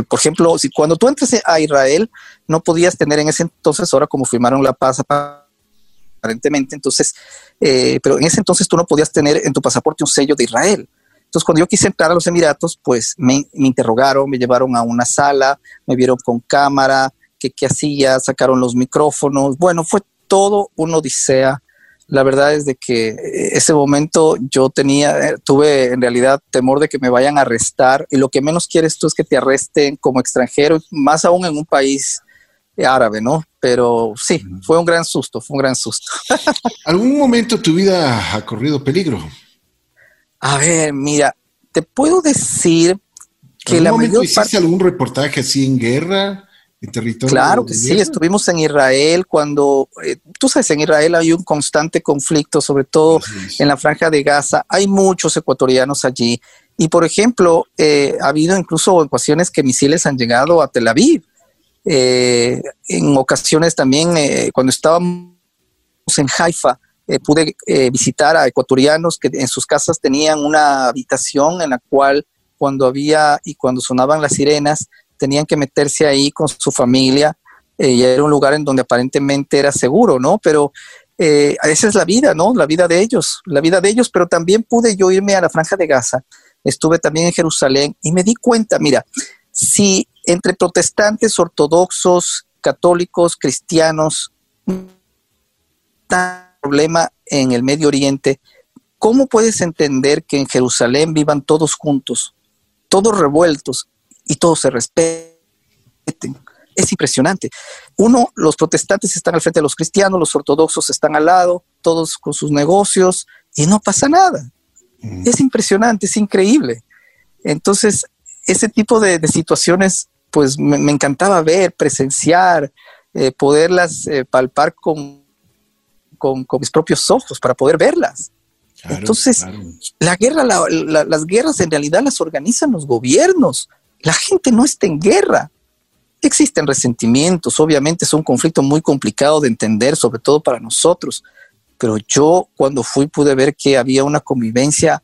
por ejemplo, si cuando tú entres a Israel, no podías tener en ese entonces, ahora como firmaron la paz aparentemente, entonces, eh, pero en ese entonces tú no podías tener en tu pasaporte un sello de Israel. Entonces, cuando yo quise entrar a los Emiratos, pues me, interrogaron, me llevaron a una sala, me vieron con cámara, qué, hacía, sacaron los micrófonos. Bueno, fue todo una odisea la verdad es de que eh, ese momento yo tenía, eh, tuve en realidad temor de que me vayan a arrestar y lo que menos quieres tú es que te arresten como extranjero, más aún en un país árabe, ¿no? Pero sí, fue un gran susto, fue un gran susto. ¿Algún momento tu vida ha corrido peligro? A ver, mira, te puedo decir que la mayor hiciste algún reportaje así en guerra? Claro que sí, estuvimos en Israel cuando, eh, tú sabes, en Israel hay un constante conflicto, sobre todo en la franja de Gaza. Hay muchos ecuatorianos allí. Y, por ejemplo, eh, ha habido incluso ocasiones que misiles han llegado a Tel Aviv. Eh, en ocasiones también, cuando estábamos en Haifa, pude visitar a ecuatorianos que en sus casas tenían una habitación en la cual cuando había y cuando sonaban las sirenas, tenían que meterse ahí con su familia eh, y era un lugar en donde aparentemente era seguro, ¿no? Pero eh, esa es la vida, ¿no? La vida de ellos, la vida de ellos, pero también pude yo irme a la franja de Gaza, estuve también en Jerusalén y me di cuenta, mira, si entre protestantes, ortodoxos, católicos, cristianos, está problema en el Medio Oriente, ¿cómo puedes entender que en Jerusalén vivan todos juntos, todos revueltos, y todos se respeten. Es impresionante. Uno, los protestantes están al frente de los cristianos, los ortodoxos están al lado, todos con sus negocios y no pasa nada. Mm. Es impresionante, es increíble. Entonces, ese tipo de, situaciones, pues me, encantaba ver, presenciar, eh, poderlas eh, palpar con, con, mis propios ojos para poder verlas. Entonces, la guerra, las guerras en realidad las organizan los gobiernos, la gente no está en guerra. Existen resentimientos, obviamente es un conflicto muy complicado de entender, sobre todo para nosotros, pero yo cuando fui pude ver que había una convivencia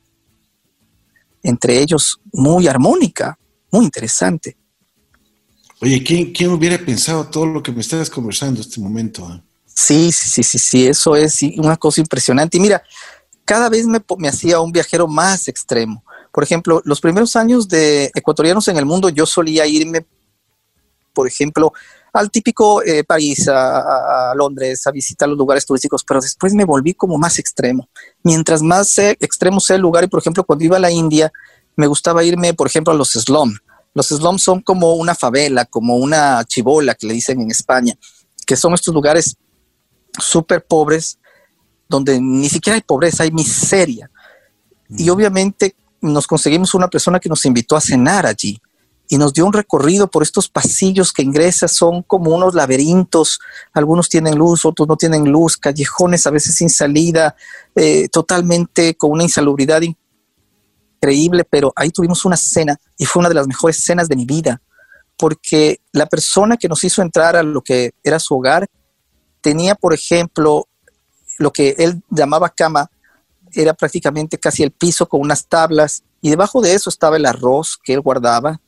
entre ellos muy armónica, muy interesante. Oye, ¿quién, hubiera pensado todo lo que me estás conversando en este momento? Sí, sí, sí, sí, eso es una cosa impresionante. Y mira, cada vez me, hacía un viajero más extremo. Por ejemplo, los primeros años de ecuatorianos en el mundo, yo solía irme, por ejemplo, al típico eh, París, a, Londres, a visitar los lugares turísticos, pero después me volví como más extremo. Mientras más extremo sea el lugar, y por ejemplo, cuando iba a la India, me gustaba irme, por ejemplo, a los slums. Los slums son como una favela, como una chibola que le dicen en España, que son estos lugares súper pobres, donde ni siquiera hay pobreza, hay miseria. Y obviamente nos conseguimos una persona que nos invitó a cenar allí y nos dio un recorrido por estos pasillos que ingresas, son como unos laberintos, algunos tienen luz, otros no tienen luz, callejones a veces sin salida, eh, totalmente con una insalubridad increíble, pero ahí tuvimos una cena y fue una de las mejores cenas de mi vida, porque la persona que nos hizo entrar a lo que era su hogar tenía, por ejemplo, lo que él llamaba cama, era prácticamente casi el piso con unas tablas y debajo de eso estaba el arroz que él guardaba,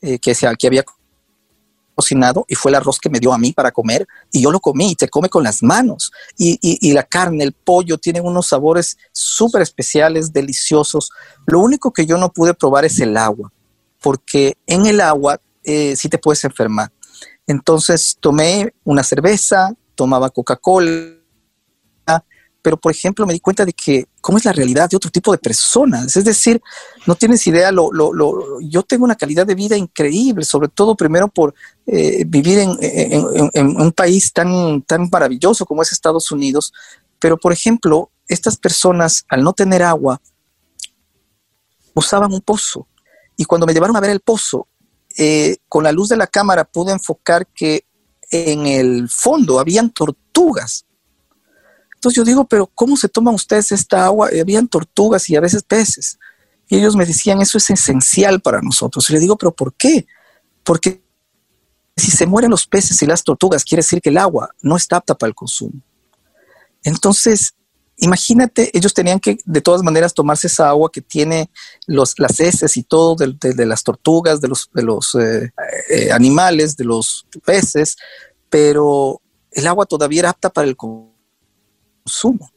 eh, que, que había cocinado y fue el arroz que me dio a mí para comer y yo lo comí y se come con las manos y, y, la carne, el pollo tienen unos sabores súper especiales, deliciosos. Lo único que yo no pude probar es el agua, porque en el agua eh, sí te puedes enfermar. Entonces tomé una cerveza, tomaba Coca-Cola, pero por ejemplo me di cuenta de que cómo es la realidad de otro tipo de personas. Es decir, no tienes idea, lo, lo, lo, yo tengo una calidad de vida increíble, sobre todo primero por eh, vivir en, un país tan, tan maravilloso como es Estados Unidos, pero por ejemplo, estas personas al no tener agua usaban un pozo. Y cuando me llevaron a ver el pozo, eh, con la luz de la cámara pude enfocar que en el fondo habían tortugas entonces yo digo, pero ¿cómo se toman ustedes esta agua? Y habían tortugas y a veces peces. Y ellos me decían, eso es esencial para nosotros. Y le digo, pero ¿por qué? Porque si se mueren los peces y las tortugas, quiere decir que el agua no está apta para el consumo. Entonces, imagínate, ellos tenían que de todas maneras tomarse esa agua que tiene los, las heces y todo de, las tortugas, de los, de los eh, eh, animales, de los peces, pero el agua todavía era apta para el consumo consumo.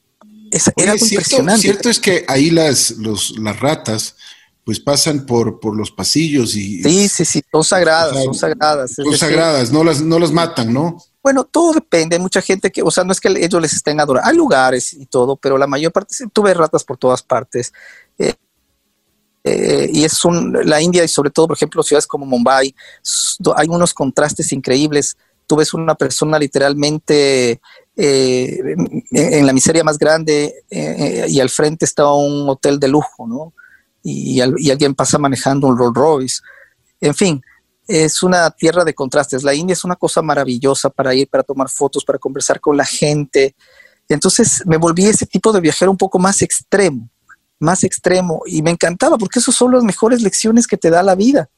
Es, era impresionante. Cierto es que ahí las, las ratas pues pasan por, por los pasillos y... Sí, sí, sí, son sagradas, son sagradas. Son sagradas, no las, no las matan, ¿no? Bueno, todo depende, hay mucha gente que, o sea, no es que ellos les estén adorando, hay lugares y todo, pero la mayor parte, tuve ratas por todas partes. Eh, eh, y es un, la India y sobre todo, por ejemplo, ciudades como Mumbai, hay unos contrastes increíbles. Tú ves una persona literalmente eh, en la miseria más grande eh, y al frente estaba un hotel de lujo, ¿no? Y, alguien pasa manejando un Rolls Royce. En fin, es una tierra de contrastes. La India es una cosa maravillosa para ir, para tomar fotos, para conversar con la gente. Entonces me volví ese tipo de viajero un poco más extremo, más extremo, y me encantaba porque esas son las mejores lecciones que te da la vida.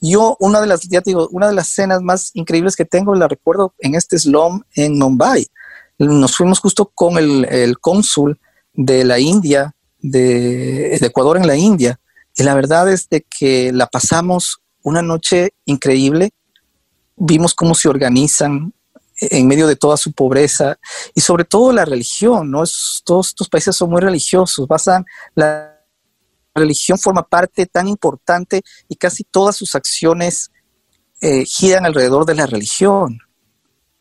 Yo, una de las, ya digo, una de las cenas más increíbles que tengo, la recuerdo en este slum en Mumbai nos fuimos justo con el, cónsul de la India, de, Ecuador en la India, y la verdad es de que la pasamos una noche increíble, vimos cómo se organizan en medio de toda su pobreza y sobre todo la religión, ¿no? todos estos países son muy religiosos, basan la religión forma parte tan importante y casi todas sus acciones eh, giran alrededor de la religión.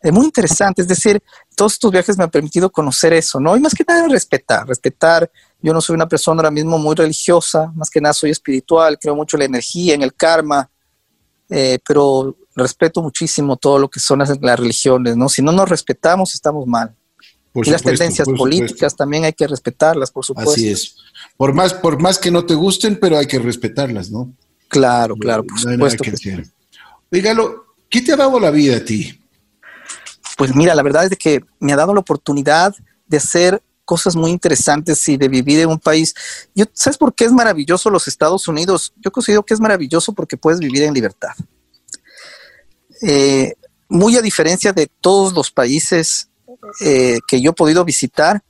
Es muy interesante, es decir, todos estos viajes me han permitido conocer eso, ¿no? Y más que nada respetar, respetar. Yo no soy una persona ahora mismo muy religiosa, más que nada soy espiritual, creo mucho en la energía, en el karma, eh, pero respeto muchísimo todo lo que son las, religiones, ¿no? Si no nos respetamos, estamos mal. y las tendencias políticas también hay que respetarlas, por supuesto. Así es. Por más, por más que no te gusten, pero hay que respetarlas, ¿no? Claro, claro, por supuesto. Dígalo, ¿qué te ha dado la vida a ti? Pues mira, la verdad es que me ha dado la oportunidad de hacer cosas muy interesantes y de vivir en un país. Yo, ¿Sabes por qué es maravilloso los Estados Unidos? Yo considero que es maravilloso porque puedes vivir en libertad. Eh, muy a diferencia de todos los países eh, que yo he podido visitar,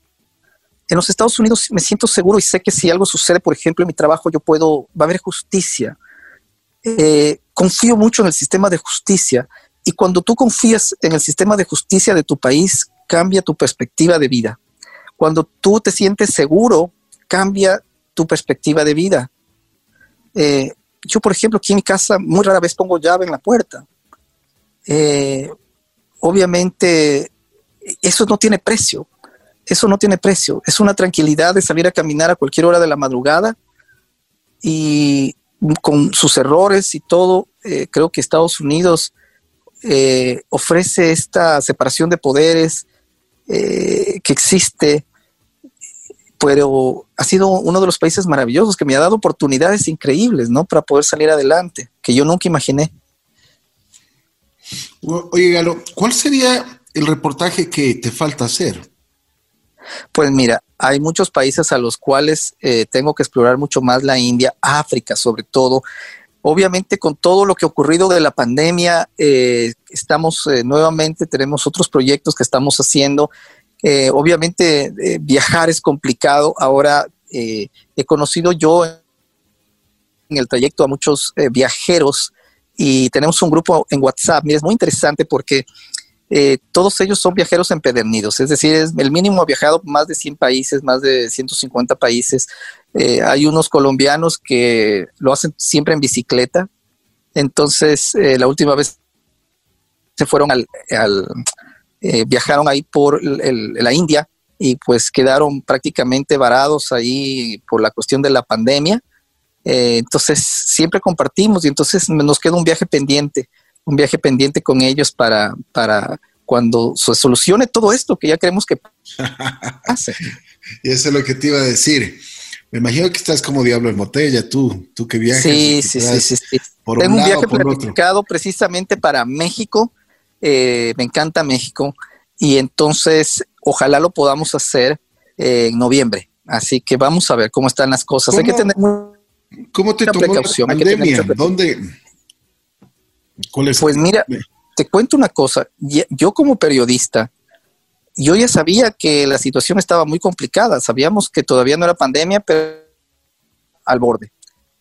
en los Estados Unidos me siento seguro y sé que si algo sucede, por ejemplo, en mi trabajo, yo puedo, va a haber justicia. Eh, confío mucho en el sistema de justicia y cuando tú confías en el sistema de justicia de tu país, cambia tu perspectiva de vida. Cuando tú te sientes seguro, cambia tu perspectiva de vida. Eh, yo, por ejemplo, aquí en mi casa muy rara vez pongo llave en la puerta. Eh, obviamente, eso no tiene precio. Eso no tiene precio. Es una tranquilidad de salir a caminar a cualquier hora de la madrugada y con sus errores y todo. Eh, creo que Estados Unidos eh, ofrece esta separación de poderes eh, que existe, pero ha sido uno de los países maravillosos que me ha dado oportunidades increíbles, ¿no? Para poder salir adelante, que yo nunca imaginé. Oye, Galo, ¿cuál sería el reportaje que te falta hacer? Pues mira, hay muchos países a los cuales eh, tengo que explorar mucho más la India, África sobre todo. Obviamente con todo lo que ha ocurrido de la pandemia, eh, estamos eh, nuevamente, tenemos otros proyectos que estamos haciendo. Eh, obviamente viajar es complicado. Ahora he conocido yo en el trayecto a muchos viajeros y tenemos un grupo en WhatsApp. Mira, es muy interesante porque eh, todos ellos son viajeros empedernidos, es decir, es, el mínimo ha viajado más de 100 países, más de 150 países. Eh, hay unos colombianos que lo hacen siempre en bicicleta. Entonces, la última vez se fueron al, viajaron ahí por la India y pues quedaron prácticamente varados ahí por la cuestión de la pandemia eh, entonces siempre compartimos y entonces nos queda un viaje pendiente, un viaje pendiente con ellos para, para cuando se solucione todo esto que ya queremos que pase. y eso es lo que te iba a decir. Me imagino que estás como diablo en botella, tú, tú que viajas. Sí, sí, sí, sí, Tengo un, viaje planificado precisamente para México. Eh, me encanta México y entonces ojalá lo podamos hacer eh, en noviembre. Así que vamos a ver cómo están las cosas. Hay que tener ¿Cómo te tomó la pandemia? ¿Dónde? Pues mira, te cuento una cosa. Yo como periodista, yo ya sabía que la situación estaba muy complicada. Sabíamos que todavía no era pandemia, pero al borde.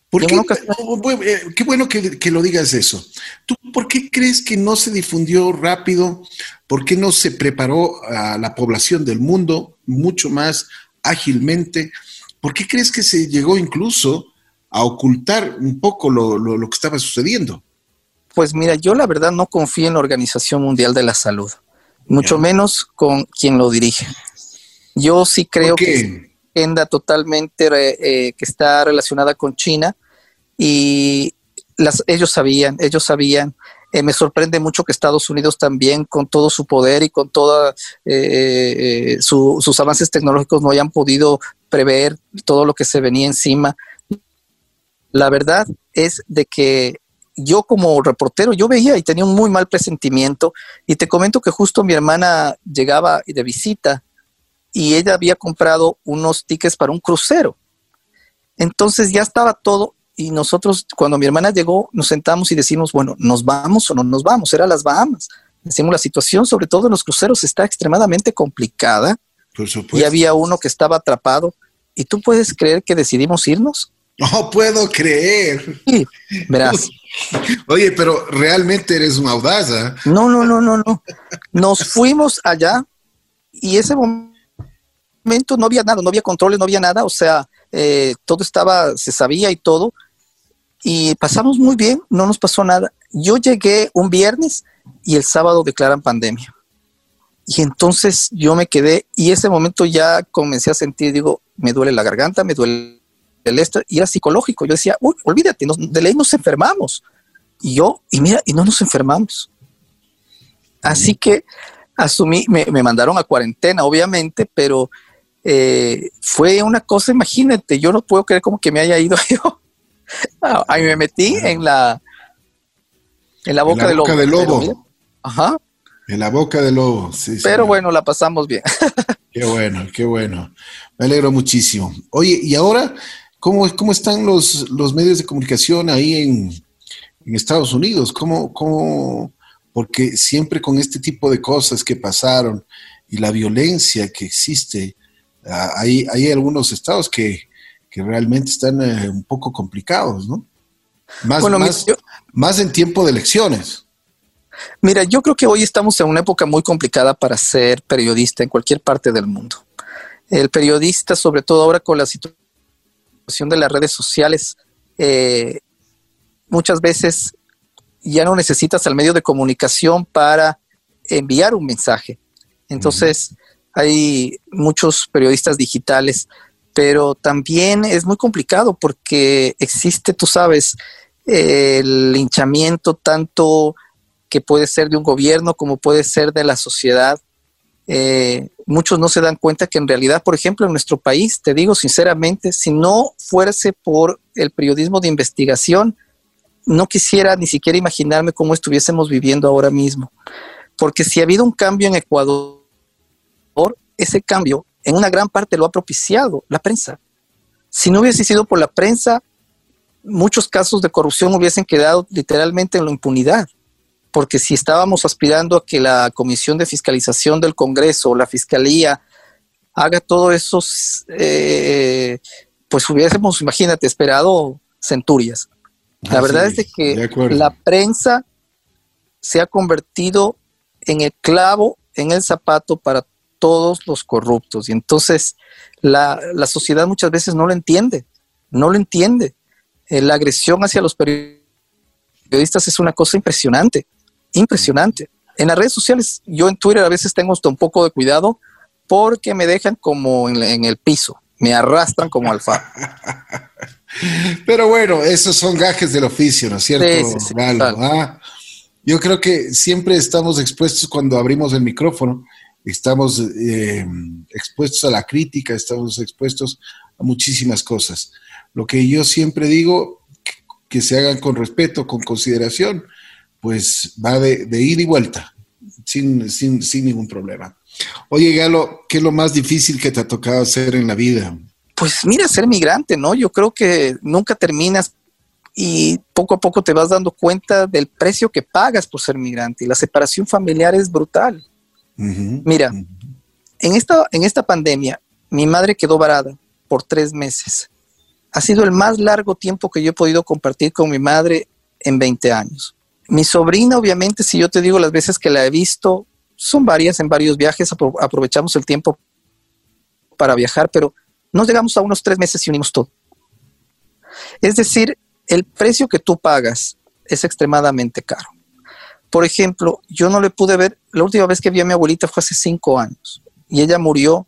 ¿Por qué, eh, qué bueno que, que, lo digas eso. ¿Tú por qué crees que no se difundió rápido? ¿Por qué no se preparó a la población del mundo mucho más ágilmente? ¿Por qué crees que se llegó incluso a ocultar un poco lo, que estaba sucediendo. Pues mira, yo la verdad no confío en la Organización Mundial de la Salud, mucho menos con quien lo dirige. Yo sí creo que es agenda totalmente eh, que está relacionada con China y las, ellos sabían, ellos sabían. Eh, me sorprende mucho que Estados Unidos también, con todo su poder y con todos eh, sus avances tecnológicos, no hayan podido prever todo lo que se venía encima. La verdad es de que yo como reportero, yo veía y tenía un muy mal presentimiento y te comento que justo mi hermana llegaba de visita y ella había comprado unos tickets para un crucero. Entonces ya estaba todo y nosotros cuando mi hermana llegó nos sentamos y decimos, bueno, ¿nos vamos o no nos vamos? Era las Bahamas. Decimos, la situación sobre todo en los cruceros está extremadamente complicada. Y había uno que estaba atrapado. ¿Y tú puedes creer que decidimos irnos? No puedo creer. Sí, verás. Oye, pero realmente eres un audaz. ¿ah? No, no, no, no, no. Nos fuimos allá y ese momento no había nada, no había controles, no había nada. O sea, eh, todo estaba, se sabía y todo. Y pasamos muy bien, no nos pasó nada. Yo llegué un viernes y el sábado declaran pandemia. Y entonces yo me quedé y ese momento ya comencé a sentir, digo, me duele la garganta, me duele el esto, y era psicológico. Yo decía, uy, olvídate, de ley nos enfermamos. Y yo, y mira, y no nos enfermamos. Así que asumí, me, mandaron a cuarentena, obviamente, pero eh, fue una cosa, imagínate, yo no puedo creer como que me haya ido yo. Ahí me metí en la en la boca, en la boca del lobo. Ajá. En la boca del lobo, sí. Pero bueno, la pasamos bien. Qué bueno, qué bueno. Me alegro muchísimo. Oye, y ahora ¿Cómo, cómo están los, los medios de comunicación ahí en, Estados Unidos? ¿Cómo, ¿Cómo, porque siempre con este tipo de cosas que pasaron y la violencia que existe, ah, hay, hay algunos estados que, realmente están eh, un poco complicados, ¿no? Más, más, más en tiempo de elecciones. Mira, yo creo que hoy estamos en una época muy complicada para ser periodista en cualquier parte del mundo. El periodista, sobre todo ahora con la situación de las redes sociales, eh, muchas veces ya no necesitas al medio de comunicación para enviar un mensaje. Entonces, hay muchos periodistas digitales, pero también es muy complicado porque existe, tú sabes, el linchamiento tanto que puede ser de un gobierno como puede ser de la sociedad eh, muchos no se dan cuenta que en realidad, por ejemplo, en nuestro país, te digo sinceramente, si no fuese por el periodismo de investigación, no quisiera ni siquiera imaginarme cómo estuviésemos viviendo ahora mismo. Porque si ha habido un cambio en Ecuador, ese cambio en una gran parte lo ha propiciado la prensa. Si no hubiese sido por la prensa, muchos casos de corrupción hubiesen quedado literalmente en la impunidad porque si estábamos aspirando a que la Comisión de Fiscalización del Congreso o la Fiscalía haga todo eso, eh, pues hubiésemos, imagínate, esperado centurias. La verdad es de que la prensa se ha convertido en el clavo, en el zapato para todos los corruptos. Y entonces la, sociedad muchas veces no lo entiende, no lo entiende. Eh, la agresión hacia los periodistas es una cosa impresionante, impresionante. En las redes sociales, yo en Twitter a veces tengo hasta un poco de cuidado porque me dejan como en, el piso, me arrastran como alfa. Pero bueno, esos son gajes del oficio, ¿no es cierto? Ah, yo creo que siempre estamos expuestos cuando abrimos el micrófono, estamos eh, expuestos a la crítica, estamos expuestos a muchísimas cosas. Lo que yo siempre digo, que, se hagan con respeto, con consideración, pues va de, ida y vuelta, sin, sin, sin ningún problema. Oye, Galo, ¿qué es lo más difícil que te ha tocado hacer en la vida? Pues mira, ser migrante, ¿no? Yo creo que nunca terminas y poco a poco te vas dando cuenta del precio que pagas por ser migrante y la separación familiar es brutal. Mira, en, esta, en esta pandemia mi madre quedó varada por tres meses. Ha sido el más largo tiempo que yo he podido compartir con mi madre en 20 años. Mi sobrina, obviamente, si yo te digo las veces que la he visto, son varias en varios viajes, aprovechamos el tiempo para viajar, pero nos llegamos a unos tres meses y unimos todo. Es decir, el precio que tú pagas es extremadamente caro. Por ejemplo, yo no le pude ver, la última vez que vi a mi abuelita fue hace cinco años y ella murió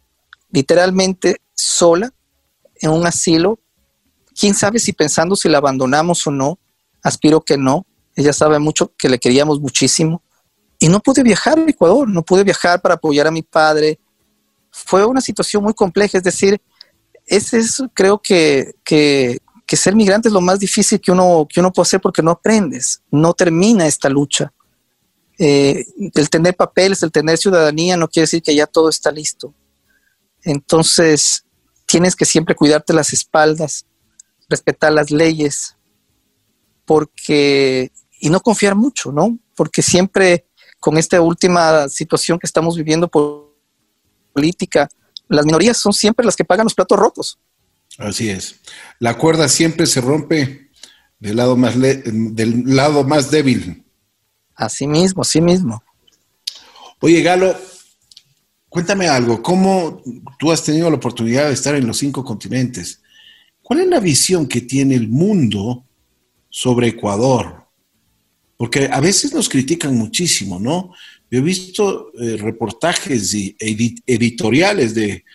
literalmente sola en un asilo. Quién sabe si pensando si la abandonamos o no, aspiro que no. Ella sabe mucho que le queríamos muchísimo. Y no pude viajar a Ecuador, no pude viajar para apoyar a mi padre. Fue una situación muy compleja, es decir, ese es, creo que, que, ser migrante es lo más difícil que uno, que uno puede hacer porque no aprendes, no termina esta lucha. Eh, el tener papeles, el tener ciudadanía no quiere decir que ya todo está listo. Entonces, tienes que siempre cuidarte las espaldas, respetar las leyes, porque, y no confiar mucho, ¿no? Porque siempre con esta última situación que estamos viviendo política, las minorías son siempre las que pagan los platos rotos. Así es. La cuerda siempre se rompe del lado más, del lado más débil. Así mismo, así mismo. Oye, Galo, cuéntame algo. ¿Cómo tú has tenido la oportunidad de estar en los cinco continentes? ¿Cuál es la visión que tiene el mundo sobre Ecuador? Porque a veces nos critican muchísimo, ¿no? Yo he visto eh, reportajes y editoriales de,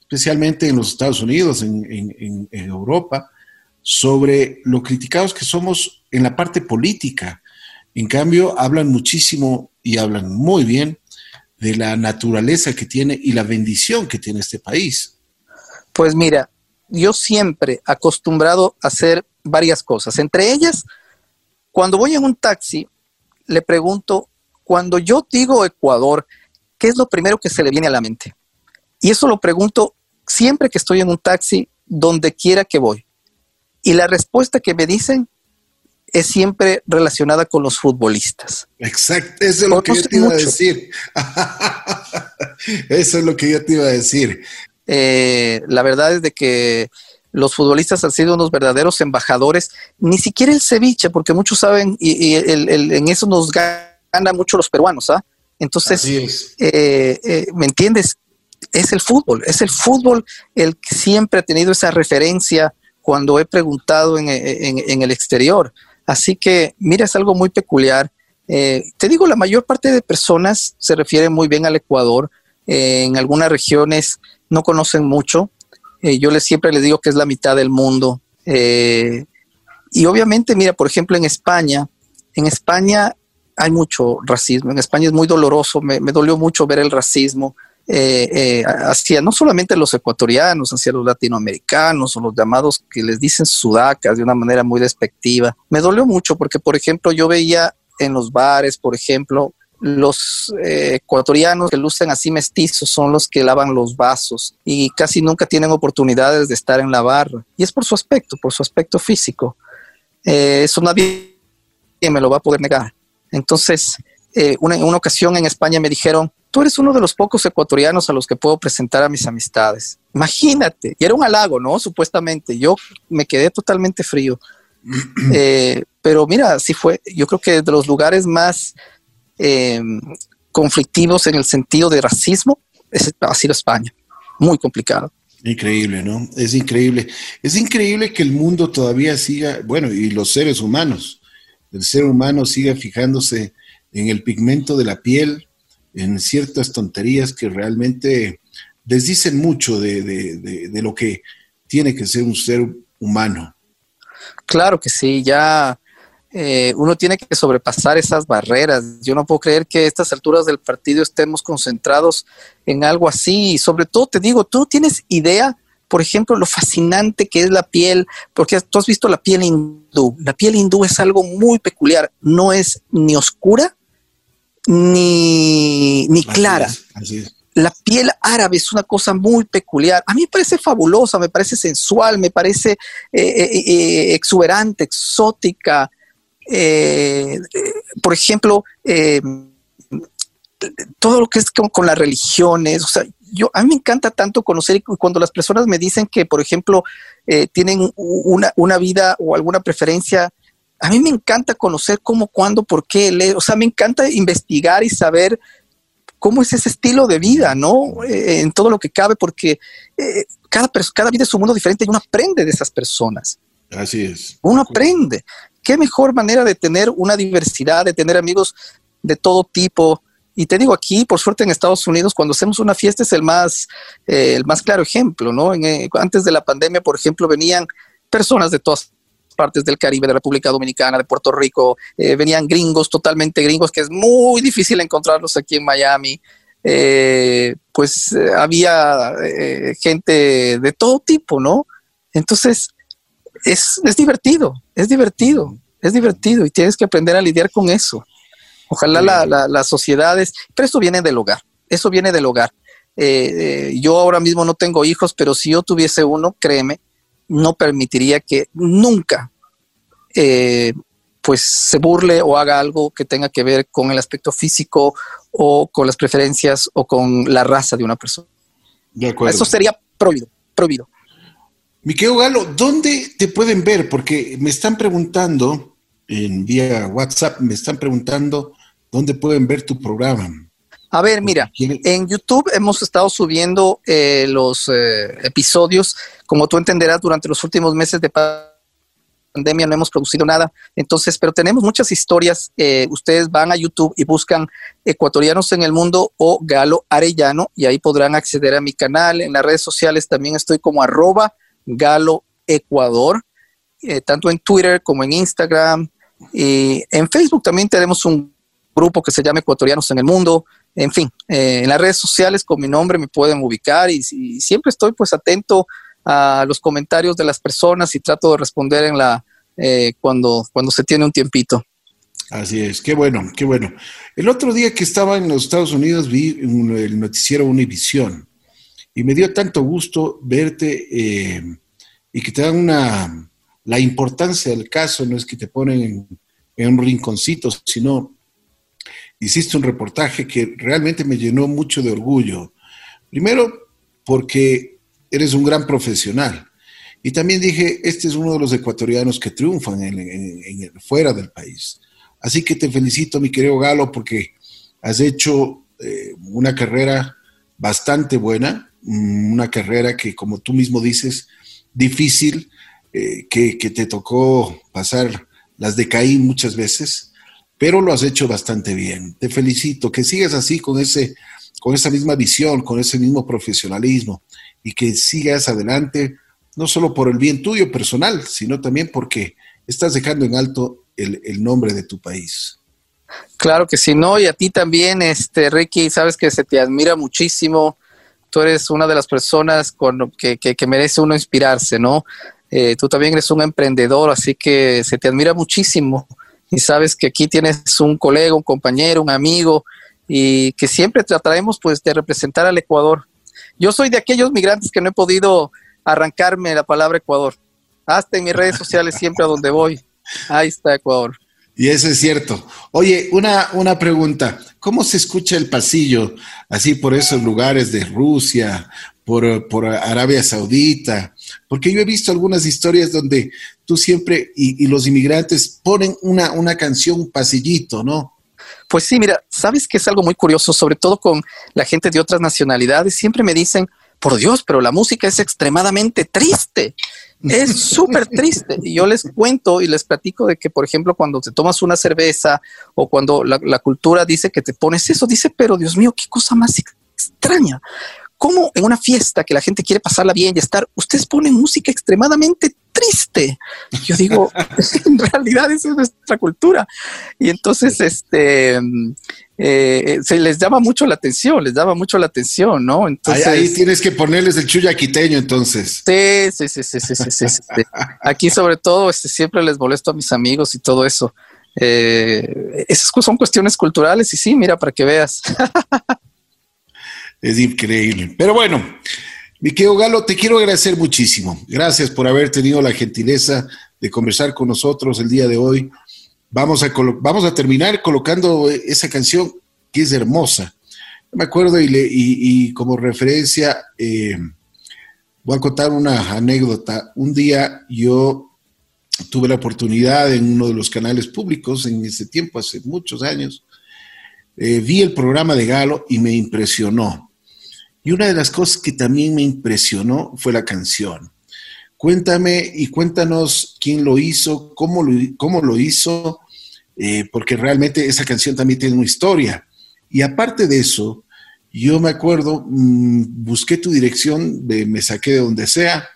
especialmente en los Estados Unidos, en, Europa, sobre lo criticados que somos en la parte política. En cambio, hablan muchísimo y hablan muy bien de la naturaleza que tiene y la bendición que tiene este país. Pues mira, yo siempre acostumbrado a hacer varias cosas. Entre ellas, cuando voy en un taxi, le pregunto cuando yo digo Ecuador, ¿qué es lo primero que se le viene a la mente? Y eso lo pregunto siempre que estoy en un taxi, donde quiera que voy. Y la respuesta que me dicen es siempre relacionada con los futbolistas. Exacto, eso es lo que yo te iba a decir. eso es lo que yo te iba a decir. Eh, la verdad es de que los futbolistas han sido unos verdaderos embajadores, ni siquiera el ceviche, porque muchos saben, y, en eso nos gana mucho los peruanos, ¿ah? Entonces, eh, eh, ¿me entiendes? Es el fútbol, es el fútbol el que siempre ha tenido esa referencia cuando he preguntado en, el exterior. Así que, mira, es algo muy peculiar. Eh, te digo, la mayor parte de personas se refieren muy bien al Ecuador. en algunas regiones no conocen mucho. Yo les, siempre les digo que es la mitad del mundo. y obviamente, mira, por ejemplo, en España, en España hay mucho racismo. En España es muy doloroso, me, dolió mucho ver el racismo eh, eh, hacia no solamente los ecuatorianos, hacia los latinoamericanos o los llamados que les dicen sudacas de una manera muy despectiva. Me dolió mucho porque, por ejemplo, yo veía en los bares, por ejemplo, los eh, ecuatorianos que lucen así mestizos son los que lavan los vasos y casi nunca tienen oportunidades de estar en la barra. Y es por su aspecto, por su aspecto físico. eso nadie me lo va a poder negar. Entonces, eh, una, en una ocasión en España me dijeron, tú eres uno de los pocos ecuatorianos a los que puedo presentar a mis amistades. Imagínate, y era un halago, ¿no? Supuestamente, yo me quedé totalmente frío. Eh, pero mira, sí fue, yo creo que de los lugares más eh, conflictivos en el sentido de racismo es, ha sido España. Muy complicado. Increíble, ¿no? Es increíble. Es increíble que el mundo todavía siga, bueno, y los seres humanos, el ser humano siga fijándose en el pigmento de la piel, en ciertas tonterías que realmente desdicen mucho de, de, lo que tiene que ser un ser humano. Claro que sí, ya eh, uno tiene que sobrepasar esas barreras. Yo no puedo creer que a estas alturas del partido estemos concentrados en algo así. Y sobre todo te digo, tú tienes idea, por ejemplo, lo fascinante que es la piel, porque tú has visto la piel hindú. La piel hindú es algo muy peculiar, no es ni oscura ni, ni clara. La piel árabe es una cosa muy peculiar. A mí me parece fabulosa, me parece sensual, me parece eh, eh, exuberante, exótica. Eh, por ejemplo, eh, todo lo que es con, las religiones, o sea, yo, a mí me encanta tanto conocer y cuando las personas me dicen que, por ejemplo, eh, tienen una, vida o alguna preferencia, a mí me encanta conocer cómo, cuándo, por qué, o sea, me encanta investigar y saber cómo es ese estilo de vida, ¿no? en todo lo que cabe, porque cada, cada vida es un mundo diferente y uno aprende de esas personas. Así es. Uno aprende qué mejor manera de tener una diversidad, de tener amigos de todo tipo. Y te digo aquí, por suerte en Estados Unidos, cuando hacemos una fiesta es el más, eh, el más claro ejemplo, ¿no? Eh, antes de la pandemia, por ejemplo, venían personas de todas partes del Caribe, de República Dominicana, de Puerto Rico, eh, venían gringos, totalmente gringos, que es muy difícil encontrarlos aquí en Miami. pues había gente de todo tipo, ¿no? Entonces, es, divertido, es divertido, es divertido y tienes que aprender a lidiar con eso. Ojalá las sociedades, pero eso viene del hogar, eso viene del hogar. Eh, eh, yo ahora mismo no tengo hijos, pero si yo tuviese uno, créeme, no permitiría que nunca eh, pues se burle o haga algo que tenga que ver con el aspecto físico o con las preferencias o con la raza de una persona. Eso sería prohibido, prohibido. Miquel Galo, ¿dónde te pueden ver? Porque me están preguntando en vía WhatsApp, me están preguntando dónde pueden ver tu programa. A ver, mira, en YouTube hemos estado subiendo eh, los eh, episodios, como tú entenderás, durante los últimos meses de pandemia no hemos producido nada, entonces, pero tenemos muchas historias. Eh, ustedes van a YouTube y buscan Ecuatorianos en el Mundo o Galo Arellano y ahí podrán acceder a mi canal. En las redes sociales también estoy como arroba Galo Ecuador, eh, tanto en Twitter como en Instagram. Y en Facebook también tenemos un grupo que se llama Ecuatorianos en el Mundo. En fin, eh, en las redes sociales con mi nombre me pueden ubicar y, siempre estoy pues atento a los comentarios de las personas y trato de responder en la eh, cuando, cuando se tiene un tiempito. Así es, qué bueno, qué bueno. El otro día que estaba en los Estados Unidos vi el noticiero Univisión y me dio tanto gusto verte eh, y que te dan una, la importancia del caso, no es que te ponen en, un rinconcito, sino hiciste un reportaje que realmente me llenó mucho de orgullo. Primero, porque eres un gran profesional. Y también dije, este es uno de los ecuatorianos que triunfan en, fuera del país. Así que te felicito, mi querido Galo, porque has hecho eh, una carrera bastante buena una carrera que, como tú mismo dices, difícil, eh, que, te tocó pasar las de Caín muchas veces, pero lo has hecho bastante bien. Te felicito, que sigas así con, ese, con esa misma visión, con ese mismo profesionalismo y que sigas adelante, no solo por el bien tuyo personal, sino también porque estás dejando en alto el, el nombre de tu país. Claro que sí, no, y a ti también, este Ricky, sabes que se te admira muchísimo tú eres una de las personas con, que, que, merece uno inspirarse, ¿no? Eh, tú también eres un emprendedor, así que se te admira muchísimo y sabes que aquí tienes un colega, un compañero, un amigo y que siempre trataremos pues de representar al Ecuador. Yo soy de aquellos migrantes que no he podido arrancarme la palabra Ecuador. Hasta en mis redes sociales siempre a donde voy. Ahí está Ecuador. Y eso es cierto. Oye, una, una pregunta. ¿Cómo se escucha el pasillo así por esos lugares de Rusia, por, por Arabia Saudita? Porque yo he visto algunas historias donde tú siempre y, los inmigrantes ponen una, una canción, pasillito, ¿no? Pues sí, mira, sabes que es algo muy curioso, sobre todo con la gente de otras nacionalidades. Siempre me dicen, por Dios, pero la música es extremadamente triste. Es súper triste. Y yo les cuento y les platico de que, por ejemplo, cuando te tomas una cerveza o cuando la, la cultura dice que te pones eso, dice, pero Dios mío, qué cosa más extraña. ¿Cómo en una fiesta que la gente quiere pasarla bien y estar, ustedes ponen música extremadamente triste? Yo digo, en realidad esa es nuestra cultura. Y entonces, este, eh, se les llama mucho la atención, les daba mucho la atención, ¿no? Entonces, ahí, ahí tienes que ponerles el chuyaquiteño, entonces. Sí, sí, sí, sí, sí, sí, sí, sí. Aquí sobre todo, este, siempre les molesto a mis amigos y todo eso. Eh, esas son cuestiones culturales y sí, mira, para que veas. es increíble. Pero bueno, mi querido Galo, te quiero agradecer muchísimo. Gracias por haber tenido la gentileza de conversar con nosotros el día de hoy. Vamos a, a terminar colocando esa canción que es hermosa. Me acuerdo y, le, y como referencia, eh, voy a contar una anécdota. Un día yo tuve la oportunidad en uno de los canales públicos en ese tiempo, hace muchos años, eh, vi el programa de Galo y me impresionó. Y una de las cosas que también me impresionó fue la canción. Cuéntame y cuéntanos quién lo hizo, cómo lo, cómo lo hizo, eh, porque realmente esa canción también tiene una historia. Y aparte de eso, yo me acuerdo, mmm, busqué tu dirección, de, me saqué de donde sea,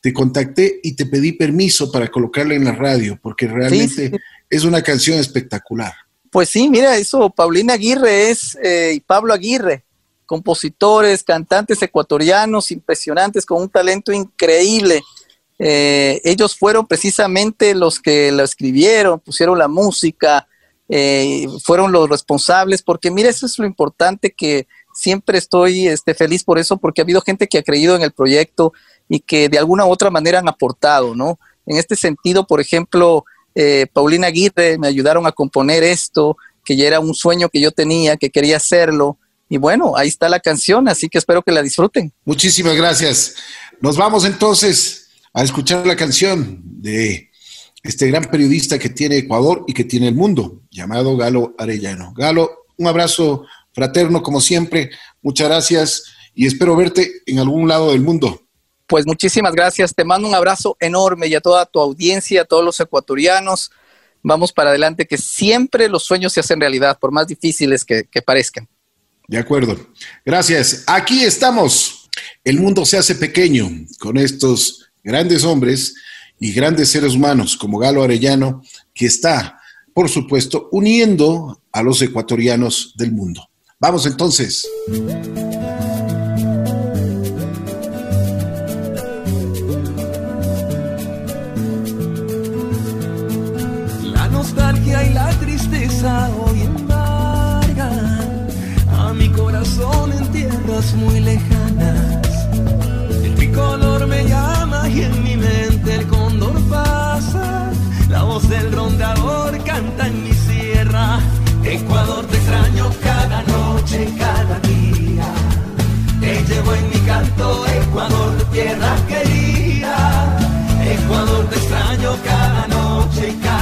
te contacté y te pedí permiso para colocarla en la radio, porque realmente sí, sí. es una canción espectacular. Pues sí, mira, eso, Paulina Aguirre es, eh, y Pablo Aguirre, compositores, cantantes ecuatorianos impresionantes con un talento increíble. Eh, ellos fueron precisamente los que lo escribieron, pusieron la música, eh, fueron los responsables, porque mira, eso es lo importante que siempre estoy este, feliz por eso, porque ha habido gente que ha creído en el proyecto y que de alguna u otra manera han aportado, ¿no? En este sentido, por ejemplo, eh, Paulina Aguirre me ayudaron a componer esto, que ya era un sueño que yo tenía, que quería hacerlo, y bueno, ahí está la canción, así que espero que la disfruten. Muchísimas gracias. Nos vamos entonces a escuchar la canción de este gran periodista que tiene Ecuador y que tiene el mundo, llamado Galo Arellano. Galo, un abrazo fraterno como siempre, muchas gracias y espero verte en algún lado del mundo. Pues muchísimas gracias, te mando un abrazo enorme y a toda tu audiencia, a todos los ecuatorianos. Vamos para adelante, que siempre los sueños se hacen realidad, por más difíciles que, que parezcan. De acuerdo. Gracias. Aquí estamos. El mundo se hace pequeño con estos grandes hombres y grandes seres humanos como Galo Arellano, que está, por supuesto, uniendo a los ecuatorianos del mundo. Vamos entonces. Muy lejanas. El tricolor me llama y en mi mente el cóndor pasa. La voz del rondador canta en mi sierra. Ecuador te extraño cada noche, cada día. Te llevo en mi canto, Ecuador, tierra querida. Ecuador te extraño cada noche cada